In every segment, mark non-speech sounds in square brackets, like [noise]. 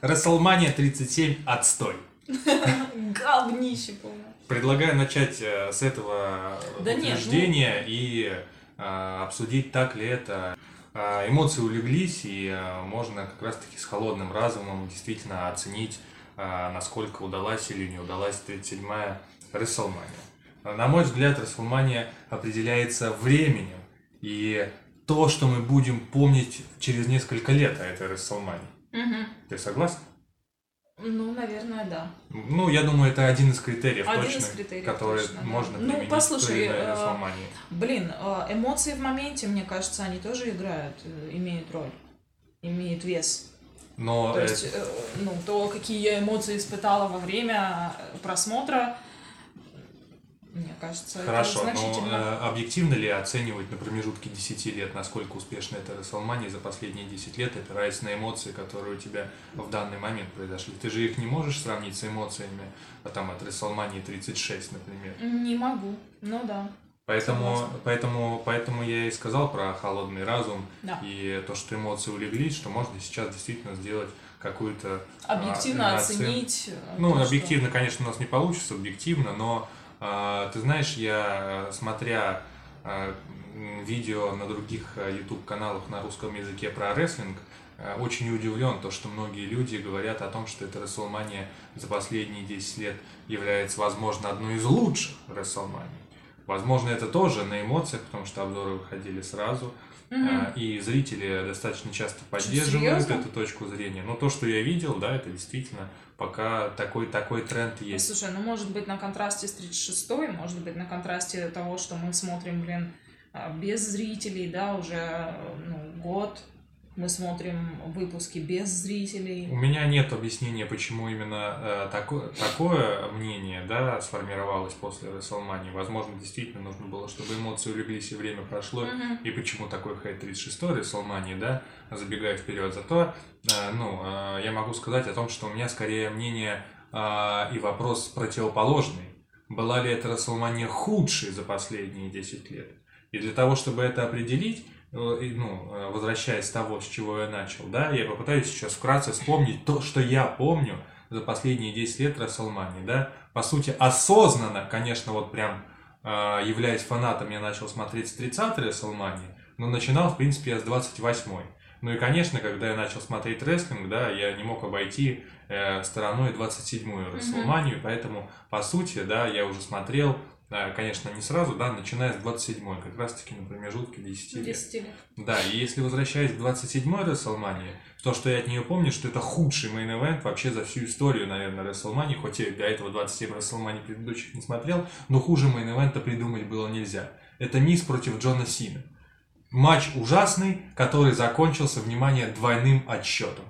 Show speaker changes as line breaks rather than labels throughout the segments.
Расселмания 37 отстой. [laughs]
Говнище, по-моему.
Предлагаю начать э, с этого
Да нет,
утверждения и э, обсудить, так ли это. Э, эмоции улеглись, и э, можно как раз-таки с холодным разумом действительно оценить, э, насколько удалась или не удалась 37-я Расселмания. На мой взгляд, Расселмания определяется временем, и то, что мы будем помнить через несколько лет о этой Расселмании.
Мгм.
Ты согласен?
Ну, наверное, да.
Ну, я думаю, это один из критериев
Один
точно,
из критериев,
который
точно, да.
можно
Ну,
применить
послушай,
при
э,
Расселмании.
Блин, э, эмоции в моменте, мне кажется, они тоже играют, э, имеют роль, имеют вес.
Но
То
э,
есть, э, ну, то, какие я эмоции испытала во время э, просмотра, мне кажется,
хорошо,
это
но
значительно.
э, объективно ли оценивать на промежутке 10 лет, насколько успешна эта Расселмания за последние 10 лет, опираясь на эмоции, которые у тебя в данный момент произошли? Ты же их не можешь сравнить с эмоциями а, там, от Расселмании 36, например.
Не могу, ну да,
Поэтому,
Согласна.
поэтому, поэтому я и сказал про холодный разум
да.
и то, что эмоции улеглись, что можно сейчас действительно сделать какую-то
Объективно
а,
оценить. э,
Ну,
то, что-
объективно, конечно, у нас не получится, объективно, но а, ты знаешь, я, э, смотря а, м, видео на других а, YouTube-каналах на русском языке про рестлинг, а, очень удивлен то, что многие люди говорят о том, что эта WrestleMania за последние 10 лет является, возможно, одной из лучших WrestleMania. Возможно, это тоже на эмоциях, потому что обзоры выходили сразу. А, И зрители достаточно часто поддерживают
серьезно?
эту точку зрения. Но то, что я видел, да, это действительно пока такой, такой тренд есть.
Слушай, ну может быть на контрасте с 36 может быть на контрасте того, что мы смотрим, блин, а, без зрителей, да, уже ну, год. Мы смотрим выпуски без зрителей.
У меня нет объяснения, почему именно э, тако- такое мнение да, сформировалось после WrestleMania. Возможно, действительно нужно было, чтобы эмоции улеглись и время прошло.
Мгм.
И почему такой хейт 36-й WrestleMania, да, забегая вперед. Зато, э, ну, э, я могу сказать о том, что у меня скорее мнение э, и вопрос противоположный. Была ли эта WrestleMania худшей за последние 10 лет? И для того, чтобы это определить, ну, э, возвращаясь с того, с чего я начал, да, я попытаюсь сейчас вкратце вспомнить то, что я помню за последние 10 лет WrestleMania, да. По сути, осознанно, конечно, вот прям э, являясь фанатом, я начал смотреть с 30-й WrestleMania, но начинал, в принципе, я с 28-й. Ну и, конечно, когда я начал смотреть рестлинг, да, я не мог обойти э, стороной 27-ю WrestleMania, поэтому, по сути, да, я уже смотрел, э, конечно, не сразу, да, начиная с 27-й, как раз-таки на промежутке 10 лет.
10 лет.
Да, и если возвращаясь к 27-й WrestleMania, то, что я от нее помню, что это худший main event вообще за всю историю, наверное, WrestleMania, хоть я до этого 27 WrestleMania предыдущих не смотрел, но хуже мейн-эвента придумать было нельзя. Это Миз против Джона Сина. Матч ужасный, который закончился, внимание, двойным отсчетом.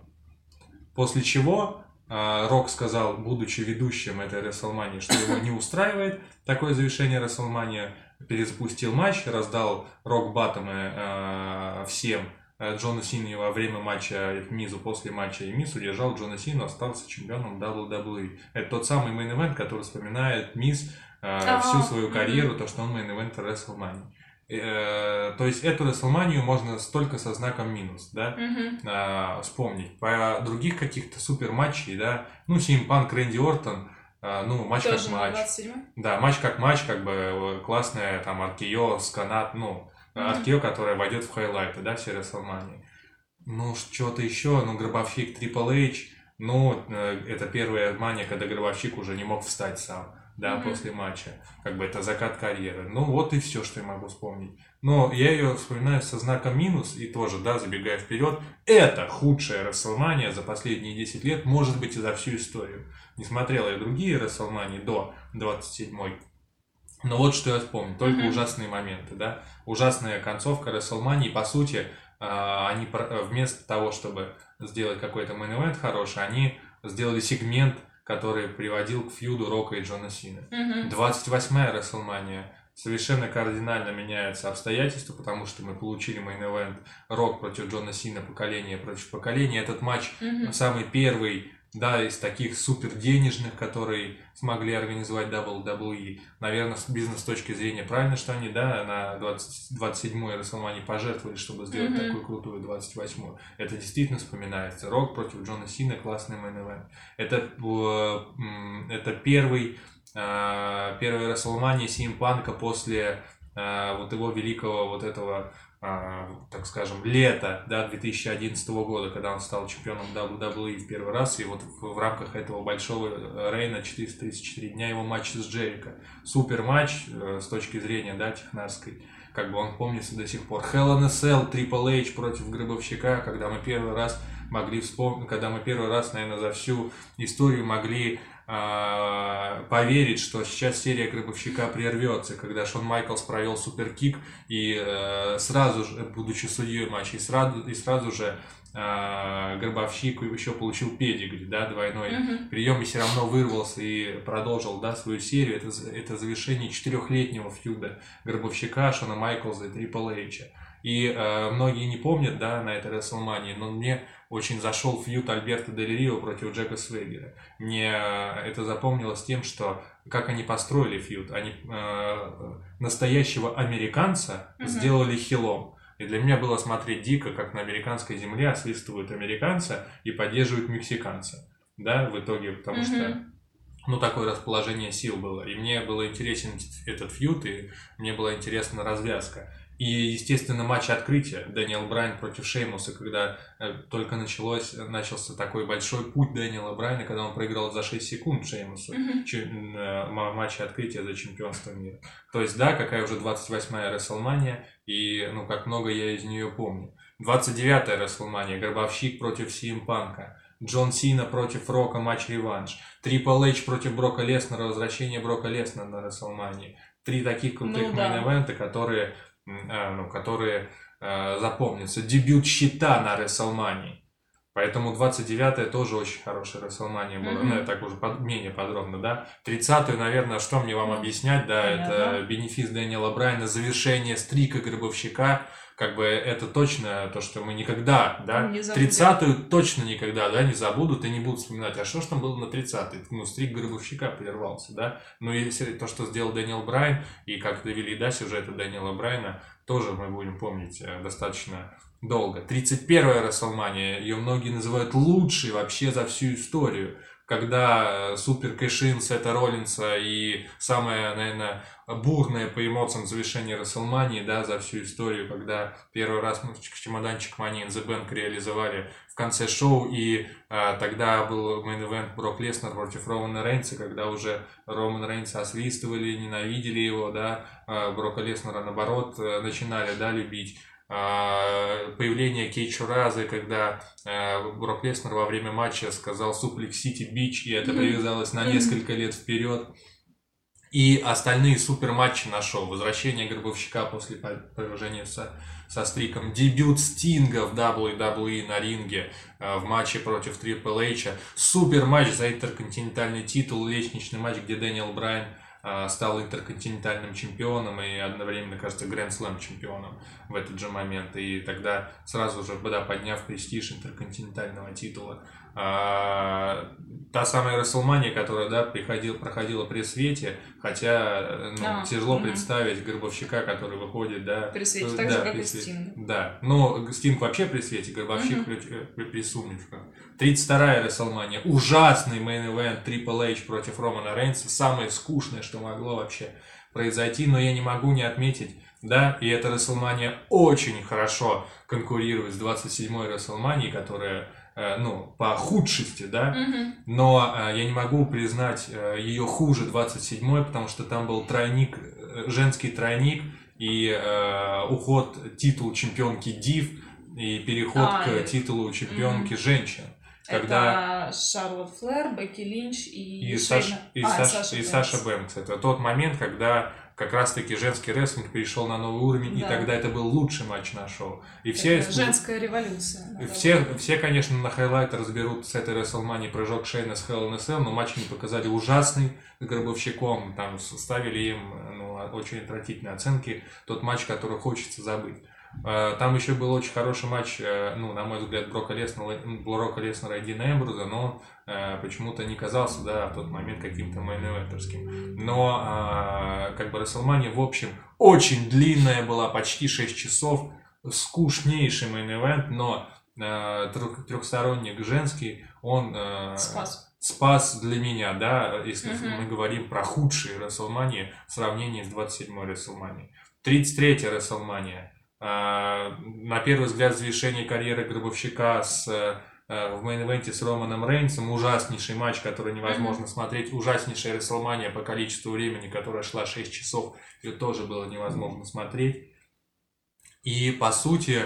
После чего э, Рок сказал, будучи ведущим этой WrestleMania, что его не устраивает такое завершение WrestleMania, перезапустил матч, раздал рок-баттомы э, всем э, Джона Сина во время матча Мизу, после матча и Миз удержал Джона Сина, остался чемпионом WWE. Это тот самый main event, который вспоминает Миз э, всю
А,
свою карьеру, то, что он main event WrestleMania. Э, то есть эту WrestleMania можно только со знаком минус, да,
Мгм.
а, вспомнить. По других каких-то супер матчей, да, ну, CM Punk, Рэнди Ортон, а, ну, матч
Тоже
как матч.
27
Да, матч как матч, как бы э, классная там RKO с канат, ну,
Мгм.
RKO, которая войдет в хайлайты, да, все WrestleMania. Ну, что-то еще, ну, Гробовщик Triple H, ну, э, это первая мания, когда Гробовщик уже не мог встать сам, да,
Мгм.
после матча. Как бы это закат карьеры. Ну, вот и все, что я могу вспомнить. Но я ее вспоминаю со знаком минус, и тоже, да, забегая вперед, это худшая Расселмания за последние 10 лет, может быть, и за всю историю. Не смотрел я другие Расселмании до 27-й. Но вот что я вспомнил, только
Мгм.
ужасные моменты, да. Ужасная концовка Расселмании, по сути, а, они вместо того, чтобы сделать какой-то main хороший, они сделали сегмент, который приводил к фьюду Рока и Джона Сина.
Мгм.
28-я WrestleMania совершенно кардинально меняются обстоятельства, потому что мы получили main event Рок против Джона Сина поколение против поколения. Этот матч
Мгм.
самый первый да, из таких супер денежных, которые смогли организовать WWE. Наверное, с бизнес точки зрения правильно, что они, да, на 20, 27-й WrestleMania пожертвовали, чтобы сделать mm-hmm. такую крутую 28-ю. Это действительно вспоминается. Рок против Джона Сина, классный main Это, э, это первый, первый WrestleMania Симпанка после э, вот его великого вот этого так скажем, лето да, 2011 года, когда он стал чемпионом WWE в первый раз, и вот в, в рамках этого большого э, рейна 434 дня его матч с Джерика. Супер матч э, с точки зрения да, технарской, как бы он помнится до сих пор. Hell in a Cell, Triple H против Гробовщика, когда мы первый раз могли вспомнить, когда мы первый раз, наверное, за всю историю могли а, поверить, что сейчас серия Гробовщика прервется, когда Шон Майклс провел суперкик и э, сразу же, будучи судьей матча, и сразу, и сразу же э, Гробовщик еще получил педигри, да, двойной mm-hmm. прием и все равно вырвался и продолжил, да, свою серию. Это, это завершение четырехлетнего фьюда Гробовщика, Шона Майклза и Трипл Эйча. И э, многие не помнят, да, на этой WrestleMania, но мне очень зашел фьют Альберта Дель Рио против Джека Свегера. Мне э, это запомнилось тем, что как они построили фьют. Они э, настоящего американца mm-hmm. сделали хилом. И для меня было смотреть дико, как на американской земле освистывают американца и поддерживают мексиканца. Да, в итоге, потому mm-hmm. что ну, такое расположение сил было. И мне было интересен этот feud, и мне была интересна развязка. И, естественно, матч открытия Дэниел Брайан против Шеймуса, когда э, только началось, начался такой большой путь Дэниела Брайана, когда он проиграл за 6 секунд Шеймусу mm-hmm. чем, э, матче открытия за чемпионство мира. То есть, да, какая уже 28-я WrestleMania, и, ну, как много я из нее помню. 29-я WrestleMania, Гробовщик против СМ Панка. Джон Сина против Рока, матч-реванш. Triple H против Брока Леснера, возвращение Брока Леснера на WrestleMania. Три таких крутых ну, да. main event а, которые Э, ну, которые э, запомнятся. Дебют Щита на Рестлмании. Поэтому 29-е тоже очень хорошая Рестлмания была. Mm-hmm. Ну, я так уже под, менее подробно, да. 30-ю, наверное, что мне вам объяснять, да, mm-hmm. это бенефис Дэниела Брайна, завершение streak а Гробовщика, как бы это точно то, что мы никогда, да, 30-ю точно никогда, да, не забудут и не будут вспоминать, а что ж там было на 30-й, ну, streak Гробовщика прервался, да, ну, и то, что сделал Дэниел Брайан, и как довели, да, сюжеты Дэниела Брайана, тоже мы будем помнить э, достаточно долго. 31-я WrestleMania, ее многие называют лучшей вообще за всю историю. Когда э, супер cash-in Сета Роллинса и самое, наверное, бурное по эмоциям завершение Расселмании, да, за всю историю, когда первый раз мы чемоданчик Money in the Bank реализовали в конце шоу, и а, тогда был main event Брок Леснер против Романа Рейнса, когда уже Роман Рейнса освистывали, ненавидели его, да, а Брока Леснера, наоборот, э, начинали, да, любить. А, появление catchphrase ы, когда э, Брок Леснер во время матча сказал Suplex City, bitch, и это привязалось на несколько лет вперед. И остальные супер матчи на шоу. Возвращение Гробовщика после поражения со, со streak ом. Дебют Стинга в WWE на ринге э, в матче против Triple H. Супер матч за интерконтинентальный титул. Лестничный матч, где Дэниел Брайан а, стал интерконтинентальным чемпионом и одновременно, кажется, Гранд Слэм чемпионом в этот же момент. И тогда сразу же, да, подняв престиж интерконтинентального титула, а, та самая WrestleMania, которая, да, приходил, проходила при свете, хотя, ну, а, тяжело угу. представить Гробовщика, который выходит, да.
При свете, так
да,
же, как и Стинг.
Да, но Стинг вообще при свете, Гробовщик угу. при, при, при сумерках. 32-я WrestleMania, ужасный main event Triple H против Романа Рейнса, самое скучное, что могло вообще произойти, но я не могу не отметить, да, и эта Расселмания очень хорошо конкурирует с 27-й Расселманией, которая Э, ну, по худшести, да,
mm-hmm.
но э, я не могу признать э, ее хуже 27-й, потому что там был тройник, женский тройник и э, уход титул чемпионки Див и переход а, к титулу чемпионки mm-hmm. женщин.
Когда... Это Шарлотт Флэр, Бекки Линч и,
и, Саш... и, а, Саш... Саша, и Саша Бэнкс. Это тот момент, когда как раз-таки женский рестлинг перешел на новый уровень, да. и тогда это был лучший матч на шоу. И все,
женская революция.
Все, все, конечно, на highlight разберут с этой WrestleMania прыжок Шейна с Hell in a Cell, но матч не показали ужасный с Гробовщиком, там ставили им ну, очень отвратительные оценки, тот матч, который хочется забыть. Э, там еще был очень хороший матч, э, ну, на мой взгляд, Брока Леснера, Брока Леснера и Дина Эмбруза, но э, почему-то не казался, да, в тот момент каким-то main Но, как бы, WrestleMania, в общем, очень длинная была, почти 6 часов, скучнейший main но трехсторонник женский, он...
Спас
спас для меня, да, если uh-huh. мы говорим про худшие WrestleMania в сравнении с 27-й WrestleMania. 33-я WrestleMania. А, на первый взгляд, завершение карьеры Гробовщика с, э, в main event е с Романом Рейнсом. Ужаснейший матч, который невозможно mm-hmm. смотреть. Ужаснейшая WrestleMania по количеству времени, которая шла 6 часов. Ее тоже было невозможно смотреть. И, по сути,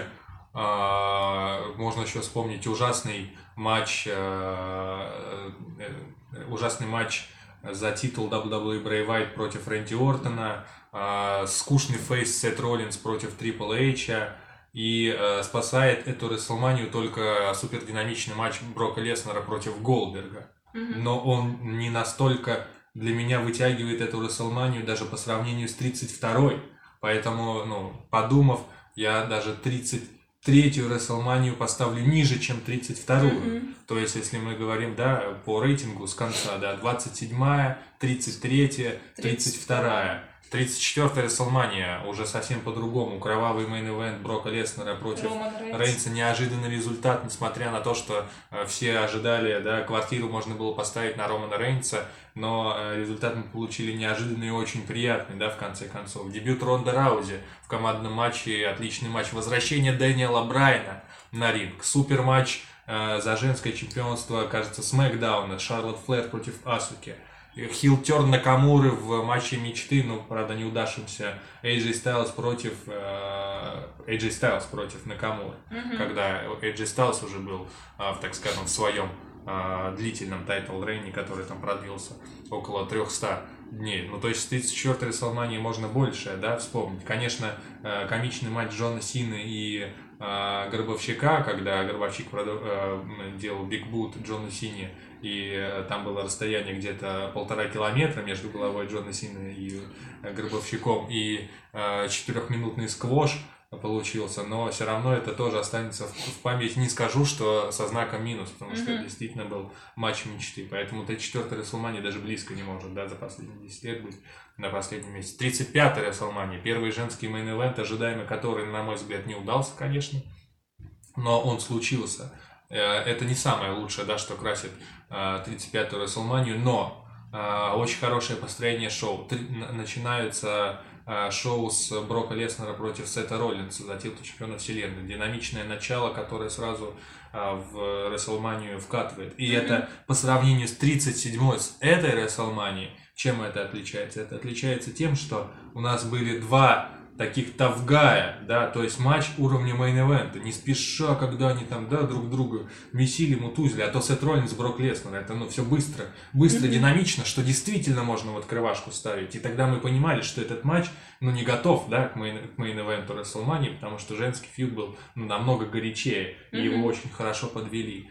а, можно еще вспомнить ужасный матч, э, э, ужасный матч за титул WWE Бray White против Рэнди Ортона, э, скучный фейс Сет Роллинс против Трипл Эйча, и э, спасает эту Рестлманию только супердинамичный матч Брока Леснера против Голдберга. Mm-hmm. Но он не настолько для меня вытягивает эту Рестлманию даже по сравнению с 32-й. Поэтому, ну, подумав, я даже 30 третью Расселманию поставлю ниже, чем 32-ю. Mm-hmm. То есть, если мы говорим, да, по рейтингу с конца, да, 27-я, 33-я, 32-я. 34-я Расселмания уже совсем по-другому. Кровавый мейн-эвент Брока Леснера против Рейнса. Неожиданный результат, несмотря на то, что э, все ожидали, да, квартиру можно было поставить на Романа Рейнса, но э, результат мы получили неожиданный и очень приятный, да, в конце концов. Дебют Ронда Раузи в командном матче, отличный матч. Возвращение Дэниела Брайна на ринг. Супер матч э, за женское чемпионство, кажется, Смакдауна. Шарлотт Флэр против Асуки хилтерн Накамуры в матче мечты, ну, правда, неудавшемся AJ Styles против э, AJ Styles против Накамуры, mm-hmm. когда AJ Styles уже был, э, так скажем, в своем э, длительном title reign е, который там продлился около 300 дней. Ну, то есть 34-й Рестлмании можно больше, да, вспомнить. Конечно, э, комичный матч Джона Сины и э, Гробовщика, когда Гробовщик э, делал big boot Джона Сине и э, там было расстояние где-то полтора километра между головой Джона Сина и э, Гробовщиком, и э, четырехминутный сквош получился, но все равно это тоже останется в, память. Не скажу, что со знаком минус, потому что mm-hmm. это действительно был матч мечты. Поэтому 34-я WrestleMania даже близко не может, да, за последние 10 лет быть на последнем месте. 35-й Расселмания, первый женский main event, ожидаемый который, на мой взгляд, не удался, конечно, но он случился. Это не самое лучшее, да, что красит 35-ю э, WrestleMania, но э, очень хорошее построение шоу. Начинаются э, шоу с Брока Леснера против Сета Роллинса за титул чемпиона вселенной. Динамичное начало, которое сразу в WrestleMania вкатывает. И mm-hmm. это по сравнению с 37-й, с этой WrestleMania, чем это отличается? Это отличается тем, что у нас были два таких tough guy я, да, то есть матч уровня main event а, не спеша, когда они там, да, друг друга месили, мутузили, а то Сет Роллинс, Брок Леснер, это, ну, все быстро, быстро, динамично, что действительно можно в открывашку ставить, и тогда мы понимали, что этот матч, ну, не готов, да, к main event у WrestleMania, потому что женский feud был, ну, намного горячее, и его очень хорошо подвели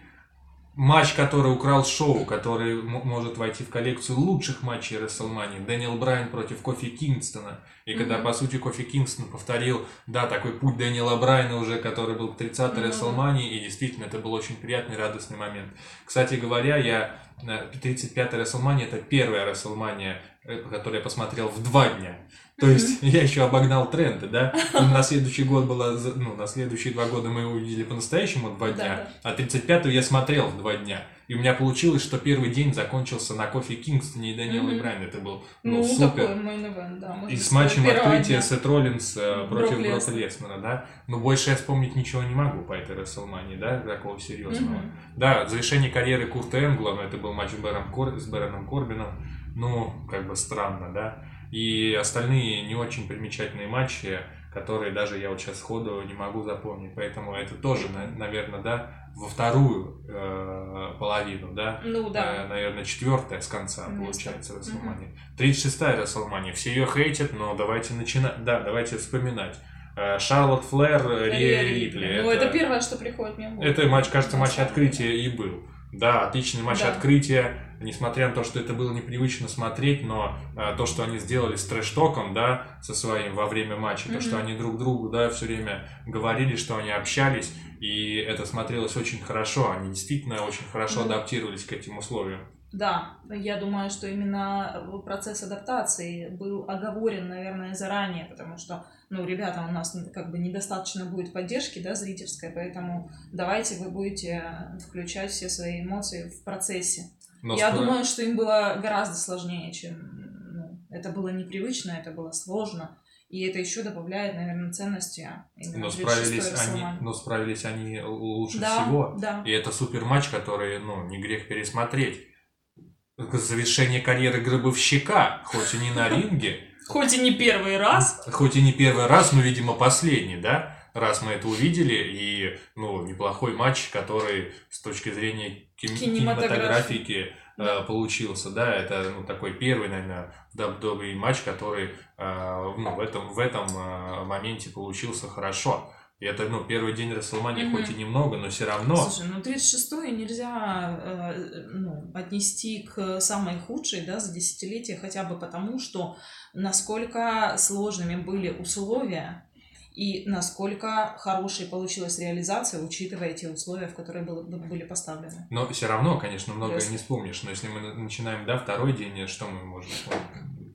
матч, который украл шоу, который может войти в коллекцию лучших матчей WrestleMania. Дэниел Брайан против Кофи Кингстона. И mm-hmm. когда, по сути, Кофи Кингстон повторил, да, такой путь Дэниела Брайана уже, который был 30-й mm-hmm. WrestleMania, и действительно, это был очень приятный, радостный момент. Кстати говоря, я 35-й э, WrestleMania это первая WrestleMania, э, которую я посмотрел в два дня. То есть я еще обогнал тренды, да? На следующий год было, ну, на следующие два года мы увидели по-настоящему два дня, а 35-ю я смотрел в два дня. И у меня получилось, что первый день закончился на кофе Кингстоне и Даниэл mm-hmm. Брайан. Это был ну, ну супер.
Event, да,
и с матчем открытия Сет Роллинс э, против Брока Леснера, да. Но больше я вспомнить ничего не могу по этой Расселмании, да, такого серьезного. Mm-hmm. Да, завершение карьеры Курта Энгла, но это был матч с Бэроном, Кор... с Бэроном Корбином. Ну, как бы странно, да. И остальные не очень примечательные матчи, которые даже я вот сейчас сходу не могу запомнить. Поэтому это тоже, наверное, да, во вторую э, половину, да?
Ну да.
Э, наверное, четвертая с конца Место. получается Расселмания. Угу. 36-я Расселмания. Все ее хейтят, но давайте начинать. Да, давайте вспоминать. Э, Шарлотт Флэр, Риа Рипли.
Ну, это, это первое, что приходит мне в голову.
Это матч, кажется, матч открытия и был. Да, отличный матч
Да.
открытия, несмотря на то, что это было непривычно смотреть, но а, то, что они сделали с трэш-током, да, со своим во время матча, то, что они друг другу, да, все время говорили, что они общались, и это смотрелось очень хорошо, они действительно очень хорошо
Ну.
адаптировались к этим условиям.
Да, я думаю, что именно процесс адаптации был оговорен, наверное, заранее, потому что, ну, ребята, у нас как бы недостаточно будет поддержки, да, зрительской, поэтому давайте вы будете включать все свои эмоции в процессе.
Но
я думаю, что им было гораздо сложнее, чем, ну, это было непривычно, это было сложно, и это еще добавляет, наверное, ценности.
но
36-й
справились, они, но справились они лучше
да,
всего.
Да,
И это супер матч, который, ну, не грех пересмотреть. Завершение карьеры гробовщика, хоть и не на [laughs] ринге,
Хоть и не первый раз,
хоть и не первый раз, но, видимо, последний, да? Раз мы это увидели, и, ну, неплохой матч, который с точки зрения кин- кинематографики э,
Да.
получился, да, это, ну, такой первый, наверное, даб-добрый матч, который, э, ну, в этом, в этом э, моменте получился хорошо. И это, ну, первый день Расселмании,
Мгм.
хоть и немного, но все равно...
Слушай, ну 36-й нельзя э, ну, отнести к самой худшей да, за десятилетие, хотя бы потому, что насколько сложными были условия и насколько хорошей получилась реализация, учитывая те условия, в которые было- были поставлены.
Но все равно, конечно, многое
Ясно.
не вспомнишь. Но если мы на- начинаем, да, второй день, что мы можем вспомнить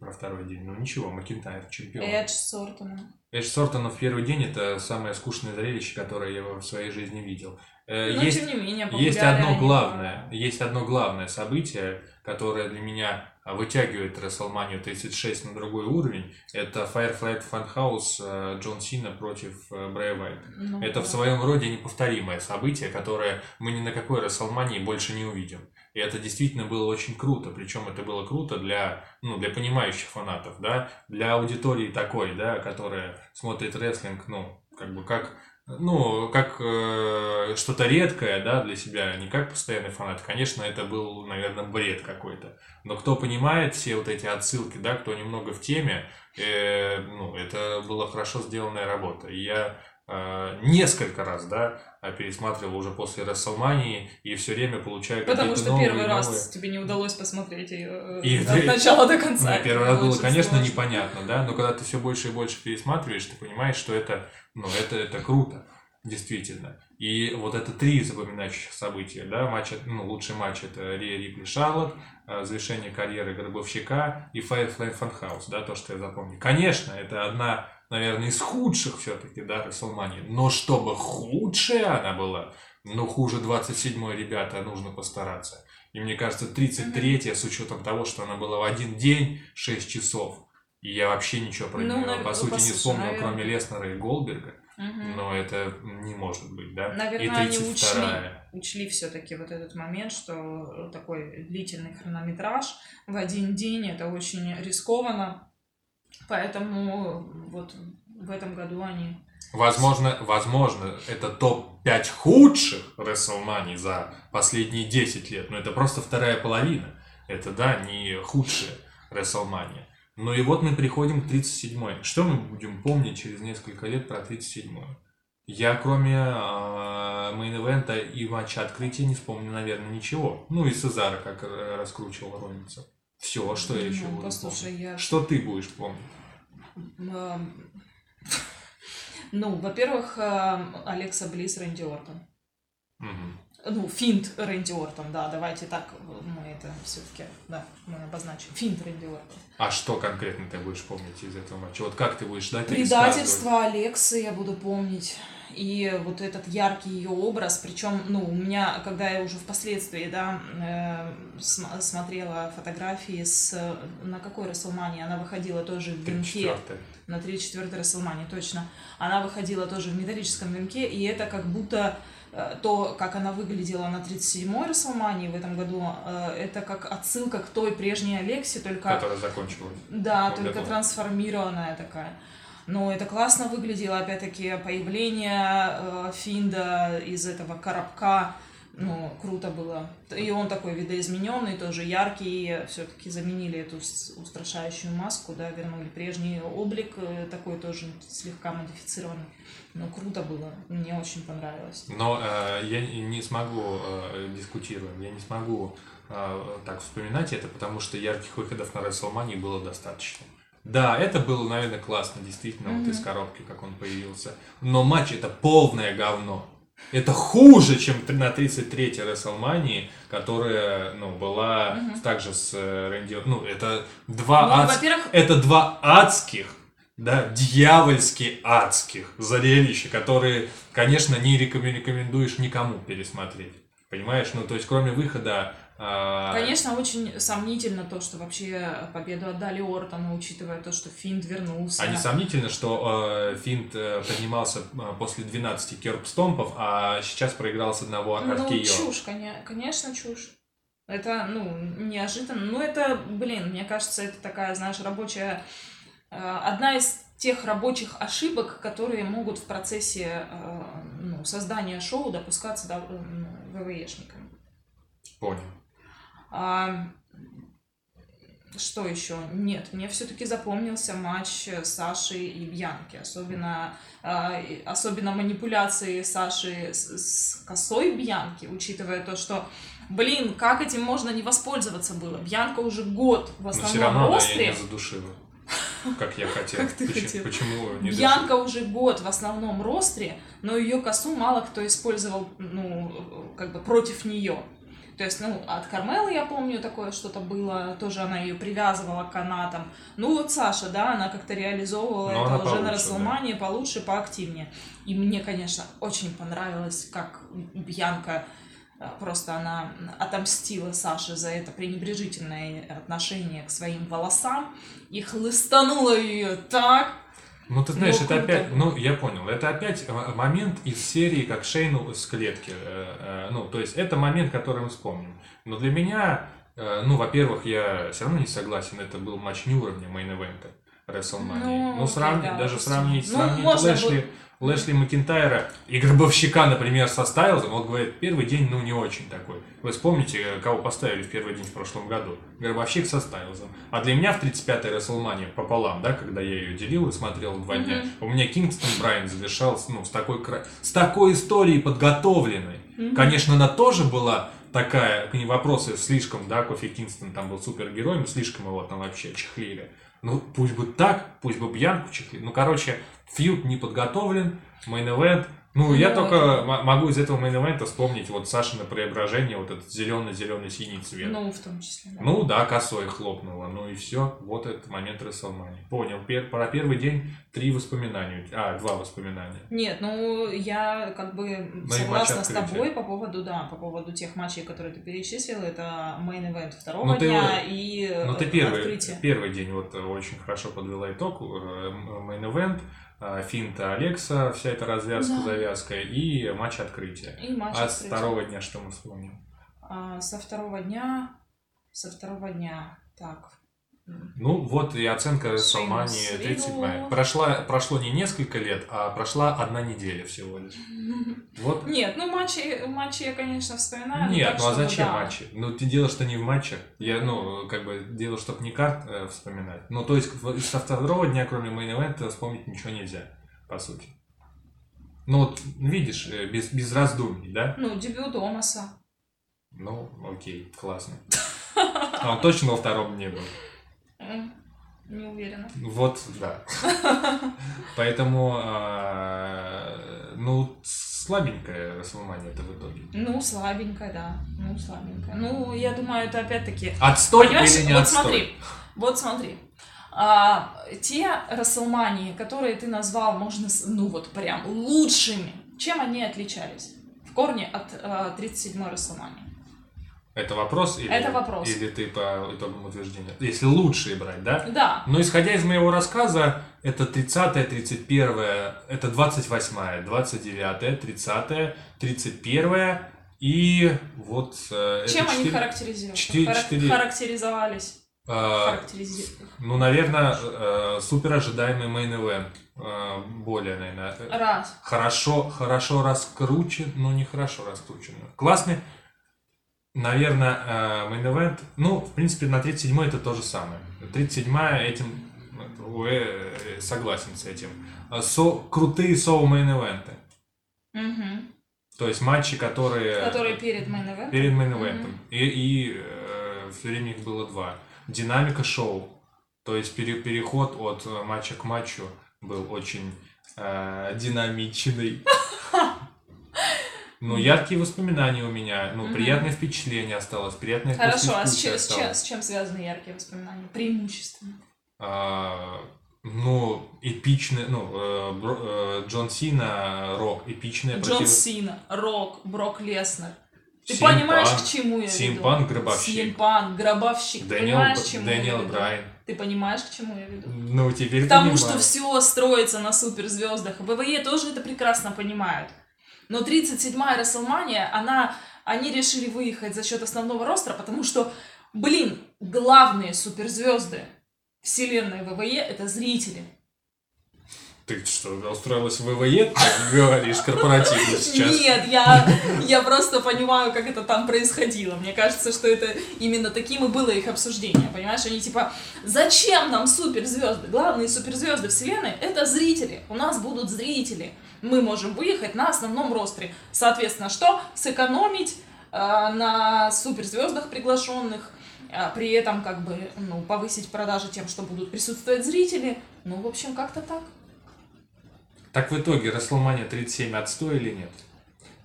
про второй день? Ну ничего, Макинтайр чемпион.
Эдж с Ортоном.
Эдж Сортона в первый день это самое скучное зрелище, которое я в своей жизни видел. Э,
Но
есть,
тем не менее,
есть одно главное,
по-
есть одно главное событие, которое для меня а, вытягивает WrestleMania 36 на другой уровень. Это Firefly Funhouse э, Джон Сина против э, Брэя Уайта.
Ну,
Это в
да.
своем роде неповторимое событие, которое мы ни на какой Расселмании больше не увидим. И это действительно было очень круто. Причем это было круто для, ну, для понимающих фанатов, да, для аудитории такой, да, которая смотрит рестлинг, ну, как бы как, ну, как э, что-то редкое, да, для себя, не как постоянный фанат. Конечно, это был, наверное, бред какой-то. Но кто понимает все вот эти отсылки, да, кто немного в теме, э, ну, это была хорошо сделанная работа. И я несколько раз, да, а, пересматривал уже после Расселмании и все время получаю
Потому что
новые
первый
и
раз
новые.
тебе не удалось посмотреть ее
И
от
ты-
начала до
Ну,
конца.
первый
Это
раз было, конечно,
сложно.
непонятно, да, но когда ты все больше и больше пересматриваешь, ты понимаешь, что это, ну, это, это круто, действительно. И вот это три запоминающих события, да, матч, ну, лучший матч это Рия Рипли Шарлот, э, завершение карьеры Гробовщика и Firefly Funhouse, да, то, что я запомнил. Конечно, это одна, наверное, из худших все-таки, да, Расселмании, но чтобы худшая она была, ну, хуже 27-й, ребята, нужно постараться. И мне кажется, 33-я, с учетом того, что она была в один день, 6 часов, и я вообще ничего про
Ну,
нее,
навер-
по сути, не вспомнил,
наверное.
кроме Леснера и Голдберга.
Мгм.
Но это не может быть, да?
Наверное,
и
они
32-я.
учли все-таки вот этот момент, что такой длительный хронометраж в один день это очень рискованно, поэтому вот в этом году они
Возможно, возможно, это топ-5 худших WrestleMania за последние 10 лет, но это просто вторая половина. Это, да, не худшая WrestleMania. Ну и вот мы приходим к 37-й. Что мы будем помнить через несколько лет про 37-ю? Я, кроме мейн-эвента и матча открытия, не вспомню, наверное, ничего. Ну и Сезара, как раскручивал Ронница. Все, что я еще
Ну,
буду
послушай,
помнить?
я-
Что ты будешь помнить?
Ну, во-первых, Алекса Близ, Рэнди Ортон. Ну, финт Рэнди Ортон, да, давайте так мы это все-таки, да, мы обозначим. Финт Рэнди Ортон.
А что конкретно ты будешь помнить из этого матча? Вот как ты будешь ждать
Предательство Алексы я буду помнить. И вот этот яркий ее образ, причем, ну, у меня, когда я уже впоследствии, да, э, см- смотрела фотографии с... На какой Расселмане она выходила тоже в венке. На 34-й Расселмане, точно. Она выходила тоже в металлическом венке, и это как будто э, то, как она выглядела на 37-й Расселмане в этом году, э, это как отсылка к той прежней Алексе, только...
Которая закончилась.
Да, только трансформированная такая. Но это классно выглядело, опять-таки, появление э, Финда из этого коробка. Ну, круто было. И он такой видоизмененный, тоже яркий. Все-таки заменили эту устрашающую маску, да, вернули прежний облик, э, такой тоже слегка модифицированный. Но круто было. Мне очень понравилось.
Но э, я не смогу э, дискутировать, я не смогу э, так вспоминать это, потому что ярких выходов на WrestleMania было достаточно. Да, это было, наверное, классно, действительно, mm-hmm. вот из коробки, как он появился. Но матч это полное говно. Это хуже, чем на 33-й WrestleMania, которая, ну, была угу. также с э, Рэнди... Ну, это два, ну, адс... это два адских, да, дьявольски адских зрелища, которые, конечно, не рекомендуешь никому пересмотреть. Понимаешь? Ну, то есть, кроме выхода
Конечно, очень сомнительно то, что вообще победу отдали Ортону, учитывая то, что Финт вернулся.
А не сомнительно, что э, Финт э, поднимался э, после 12 керп-стомпов, а сейчас проиграл с одного
ну, аркео. Ну, чушь, конечно, чушь. Это, ну, неожиданно. Ну, это, блин, мне кажется, это такая, знаешь, рабочая... Э, одна из тех рабочих ошибок, которые могут в процессе ну, создания шоу допускаться ну, ВВЕшниками.
Понял.
А, что еще? Нет, мне все-таки запомнился матч Саши и Бьянки. Особенно, а, особенно манипуляции Саши с, с косой Бьянки, учитывая то, что Блин, как этим можно не воспользоваться было? Бьянка уже год в основном Но все равно ростре.
я не задушила. Как я хотел.
Как ты
почему,
хотел.
Почему
не Бьянка уже год в основном ростре, но ее косу мало кто использовал, ну, как бы против нее. То есть, ну, от Кармелы, я помню, такое что-то было, тоже она ее привязывала к канатам. Ну, вот Саша, да, она как-то реализовывала Но это уже на Расселмане да. получше, поактивнее. И мне, конечно, очень понравилось, как Бьянка э, просто она отомстила Саше за это пренебрежительное отношение к своим волосам и хлыстанула ее так,
ну, ты знаешь, ну, это опять, ну, я понял, это опять э, момент из серии, как Шейну с клетки. Э, э, ну, то есть, это момент, который мы вспомним. Но для меня, ну, во-первых, я все равно не согласен, это был матч не уровня мейн-эвента WrestleMania. Ну, ну сравнить, да, даже сравнить, ну, сравнить Лэшли, Лэшли Макинтайра и Гробовщика, например, со Стайлзом, он говорит, первый день, ну, не очень такой. Вы вспомните, кого поставили в первый день в прошлом году? Гробовщик со Стайлзом. А для меня в 35-й Расселмане пополам, да, когда я ее делил и смотрел два mm-hmm. дня, у меня Кингстон Брайан завершал, ну, с такой, с такой историей подготовленной. Mm-hmm. Конечно, она тоже была такая, к ней вопросы слишком, да, Кофи Кингстон там был супергероем, слишком его там вообще чехлили. Ну, пусть бы так, пусть бы Бьянку чехли. Ну, короче, feud не подготовлен, main event, ну, я только могу из этого main вспомнить вот Сашина преображение, вот этот зеленый-зеленый синий цвет.
Ну, в том числе. Да.
Ну да, косой хлопнула. Ну и все. Вот этот момент Расселмани. Понял. Пер, про первый день три воспоминания. А, два воспоминания.
Нет, ну я как бы ну, согласна с тобой по поводу, да, по поводу тех матчей, которые ты перечислил. Это main event второго ну, дня ты, и
Ну ты первый, открытие. первый день вот очень хорошо подвела итог. Мейн-эвент. А, финта Алекса, вся эта развязка, да. завязка, и матч открытия.
И матч
а открытия. с второго дня что мы вспомним?
А, со второго дня, со второго дня, так,
ну вот и оценка WrestleMania 37. Прошла, прошло не несколько лет, а прошла одна неделя всего лишь. [laughs]
Вот. Нет, ну матчи, матчи я, конечно, вспоминаю.
Нет, так, ну а зачем да. матчи? Ну ты дело, что не в матчах. Я, ну, как бы дело, чтобы не карт э, вспоминать. Ну то есть со второго дня, кроме мейн вспомнить ничего нельзя, по сути. Ну вот видишь, э, без, без раздумий, да?
Ну, дебют Омаса.
Ну, окей, классно. [laughs] А он точно во втором не был.
Не уверена.
Вот, да. Поэтому, а, ну, слабенькая Расселмания это в итоге.
Ну, слабенькая, да. Ну, слабенькая. Ну, я думаю, это опять-таки...
Отстой или не
вот
отстой?
смотри, вот смотри. А, те Расселмании, которые ты назвал, можно, ну вот прям лучшими, чем они отличались? В корне от а, 37-й Расселмании.
Это вопрос? Или,
это вопрос.
Или ты по итогам утверждения? Если лучшие брать, да?
Да.
Но исходя из моего рассказа, это 30-е, 31-е, это 28-е, 29-е, 30-е, 31-е и вот...
Э, Чем 4, они характеризовались? 4, 4, характеризовались?
А, ну, наверное, э, супер ожидаемый main event. Э, более, наверное,
Раз.
хорошо, хорошо раскручен, но не хорошо раскручен. Классный, наверное, э, main event. Ну, в принципе, на 37 это то же самое. 37 этим э, э, согласен с этим. А Со, крутые соу мейн-эвенты.
Мгм.
То есть матчи, которые...
Которые перед мейн эвентом.
Перед мейн-эвентом. И, и э, все время их было два. Динамика шоу. То есть пере- переход от матча к матчу был очень э, динамичный. Ну, яркие воспоминания у меня, ну,
Мгм.
приятное впечатление осталось, приятное
Хорошо, а с чем, с, чем, с чем связаны яркие воспоминания? Преимущественно.
А, ну, эпичный, ну, э, э, Джон Сина, Рок, эпичная
Джон
против-
Сина, Рок, Брок Леснер. Ты
CM
понимаешь, к чему я
CM
веду?
Гробовщик.
CM Punk, гробовщик.
Дэниел,
понимаешь, к чему
Дэниел
я веду?
Брайан.
Ты понимаешь, к чему я веду?
Ну, теперь
Потому
понимаю.
что все строится на суперзвездах. WWE тоже это прекрасно понимают. Но 37-я Расселмания, она, они решили выехать за счет основного ростера, потому что, блин, главные суперзвезды вселенной ВВЕ это зрители.
Ты что, устроилась в ВВЕ, говоришь, корпоративно сейчас?
Нет, я, я просто понимаю, как это там происходило. Мне кажется, что это именно таким и было их обсуждение. Понимаешь, они типа, зачем нам суперзвезды? Главные суперзвезды вселенной это зрители. У нас будут зрители. Мы можем выехать на основном ростере. Соответственно, что? Сэкономить э, на суперзвездах приглашенных. а при этом как бы ну, повысить продажи тем, что будут присутствовать зрители. Ну, в общем, как-то так.
Так в итоге Расселмания 37 отстой или нет?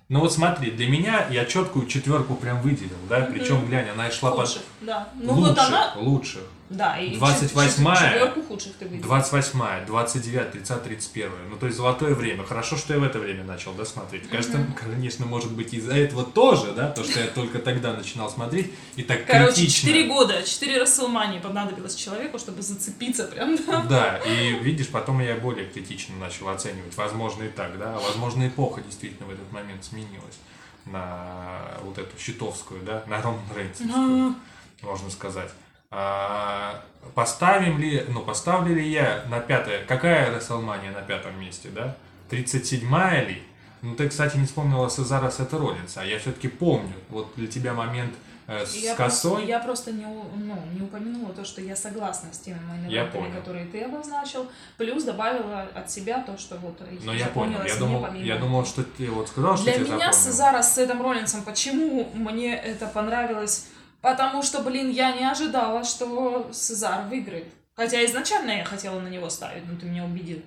Ну вот смотри, для меня я четкую четверку прям выделил, да, причем, глянь, она и шла по
Худших, да. Ну
лучших,
вот она,
лучших.
Да, и
28-я.
четверку худших ты выделил.
28 29 30 31 Ну, то есть золотое время. Хорошо, что я в это время начал, да, смотреть. Кажется, конечно, может быть, из-за этого тоже, да, то, что я только тогда начинал смотреть, и так
Короче,
критично.
4 года, 4 Расселмании понадобилось человеку, чтобы зацепиться прям, да.
Да, и видишь, потом я более критично начал оценивать. Возможно и так, да. Возможно, эпоха действительно в этот момент сменилась на вот эту щитовскую, да, на Роман Рейнсовскую, можно сказать. А, поставим ли, ну, поставлю ли я на пятое, какая Расселмания на пятом месте, да? 37-я ли? Ну, ты, кстати, не вспомнила Сезара Сета Роллинса, а я все-таки помню. Вот для тебя момент э, с
Я
косой.
просто, я просто не, ну, не упомянула то, что я согласна с теми моими которые ты обозначил, плюс добавила от себя то, что вот
Но я понял, я думал,
помимо
я думал, что ты вот сказал, что
Для меня
запомнил.
Сезара с Эдом Роллинсом, почему мне это понравилось? Потому что, блин, я не ожидала, что Сезар выиграет. Хотя изначально я хотела на него ставить, но ты меня убедил.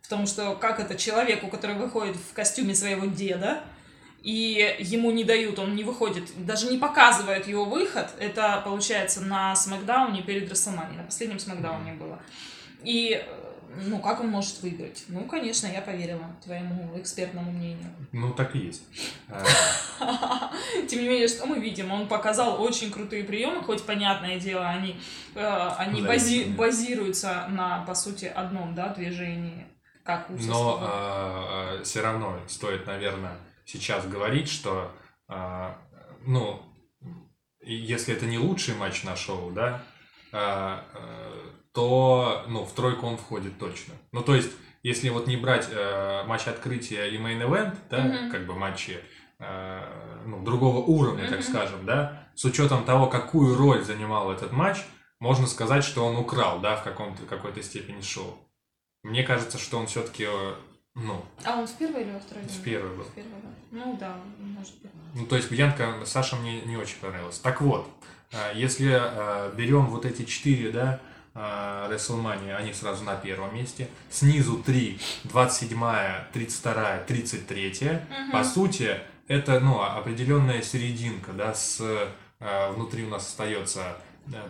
В том, что как это человеку, который выходит в костюме своего деда, и ему не дают, он не выходит, даже не показывают его выход. Это получается на Смакдауне перед Расселмани, на последнем Смакдауне было. И э, ну, как он может выиграть? Ну, конечно, я поверила твоему экспертному мнению.
Ну, так и есть. Э, [laughs]
Тем не менее, что мы видим? Он показал очень крутые приемы, хоть понятное дело, они, э, они бази- базируются на, по сути, одном да, движении, как у
Но все равно стоит, наверное, сейчас говорить, что, э, ну, если это не лучший матч на шоу, да, э, э, то, ну, в тройку он входит точно. Ну, то есть, если вот не брать э, матч открытия и main event, да,
Мгм.
как бы матчи э, ну, другого уровня, так
Мгм.
скажем, да, с учетом того, какую роль занимал этот матч, можно сказать, что он украл, да, в каком-то какой-то степени шоу. Мне кажется, что он все-таки, ну,
А он в первой или во второй?
в первый был.
В первой, да. Ну да, может быть.
Ну, то есть Бьянка Саша мне не очень понравилась. Так вот, э, если э, берем вот эти четыре, да, WrestleMania, они сразу на первом месте. Снизу 3, 27, 32, 33.
Мгм.
По сути, это, ну, определенная серединка, да, с, э, внутри у нас остается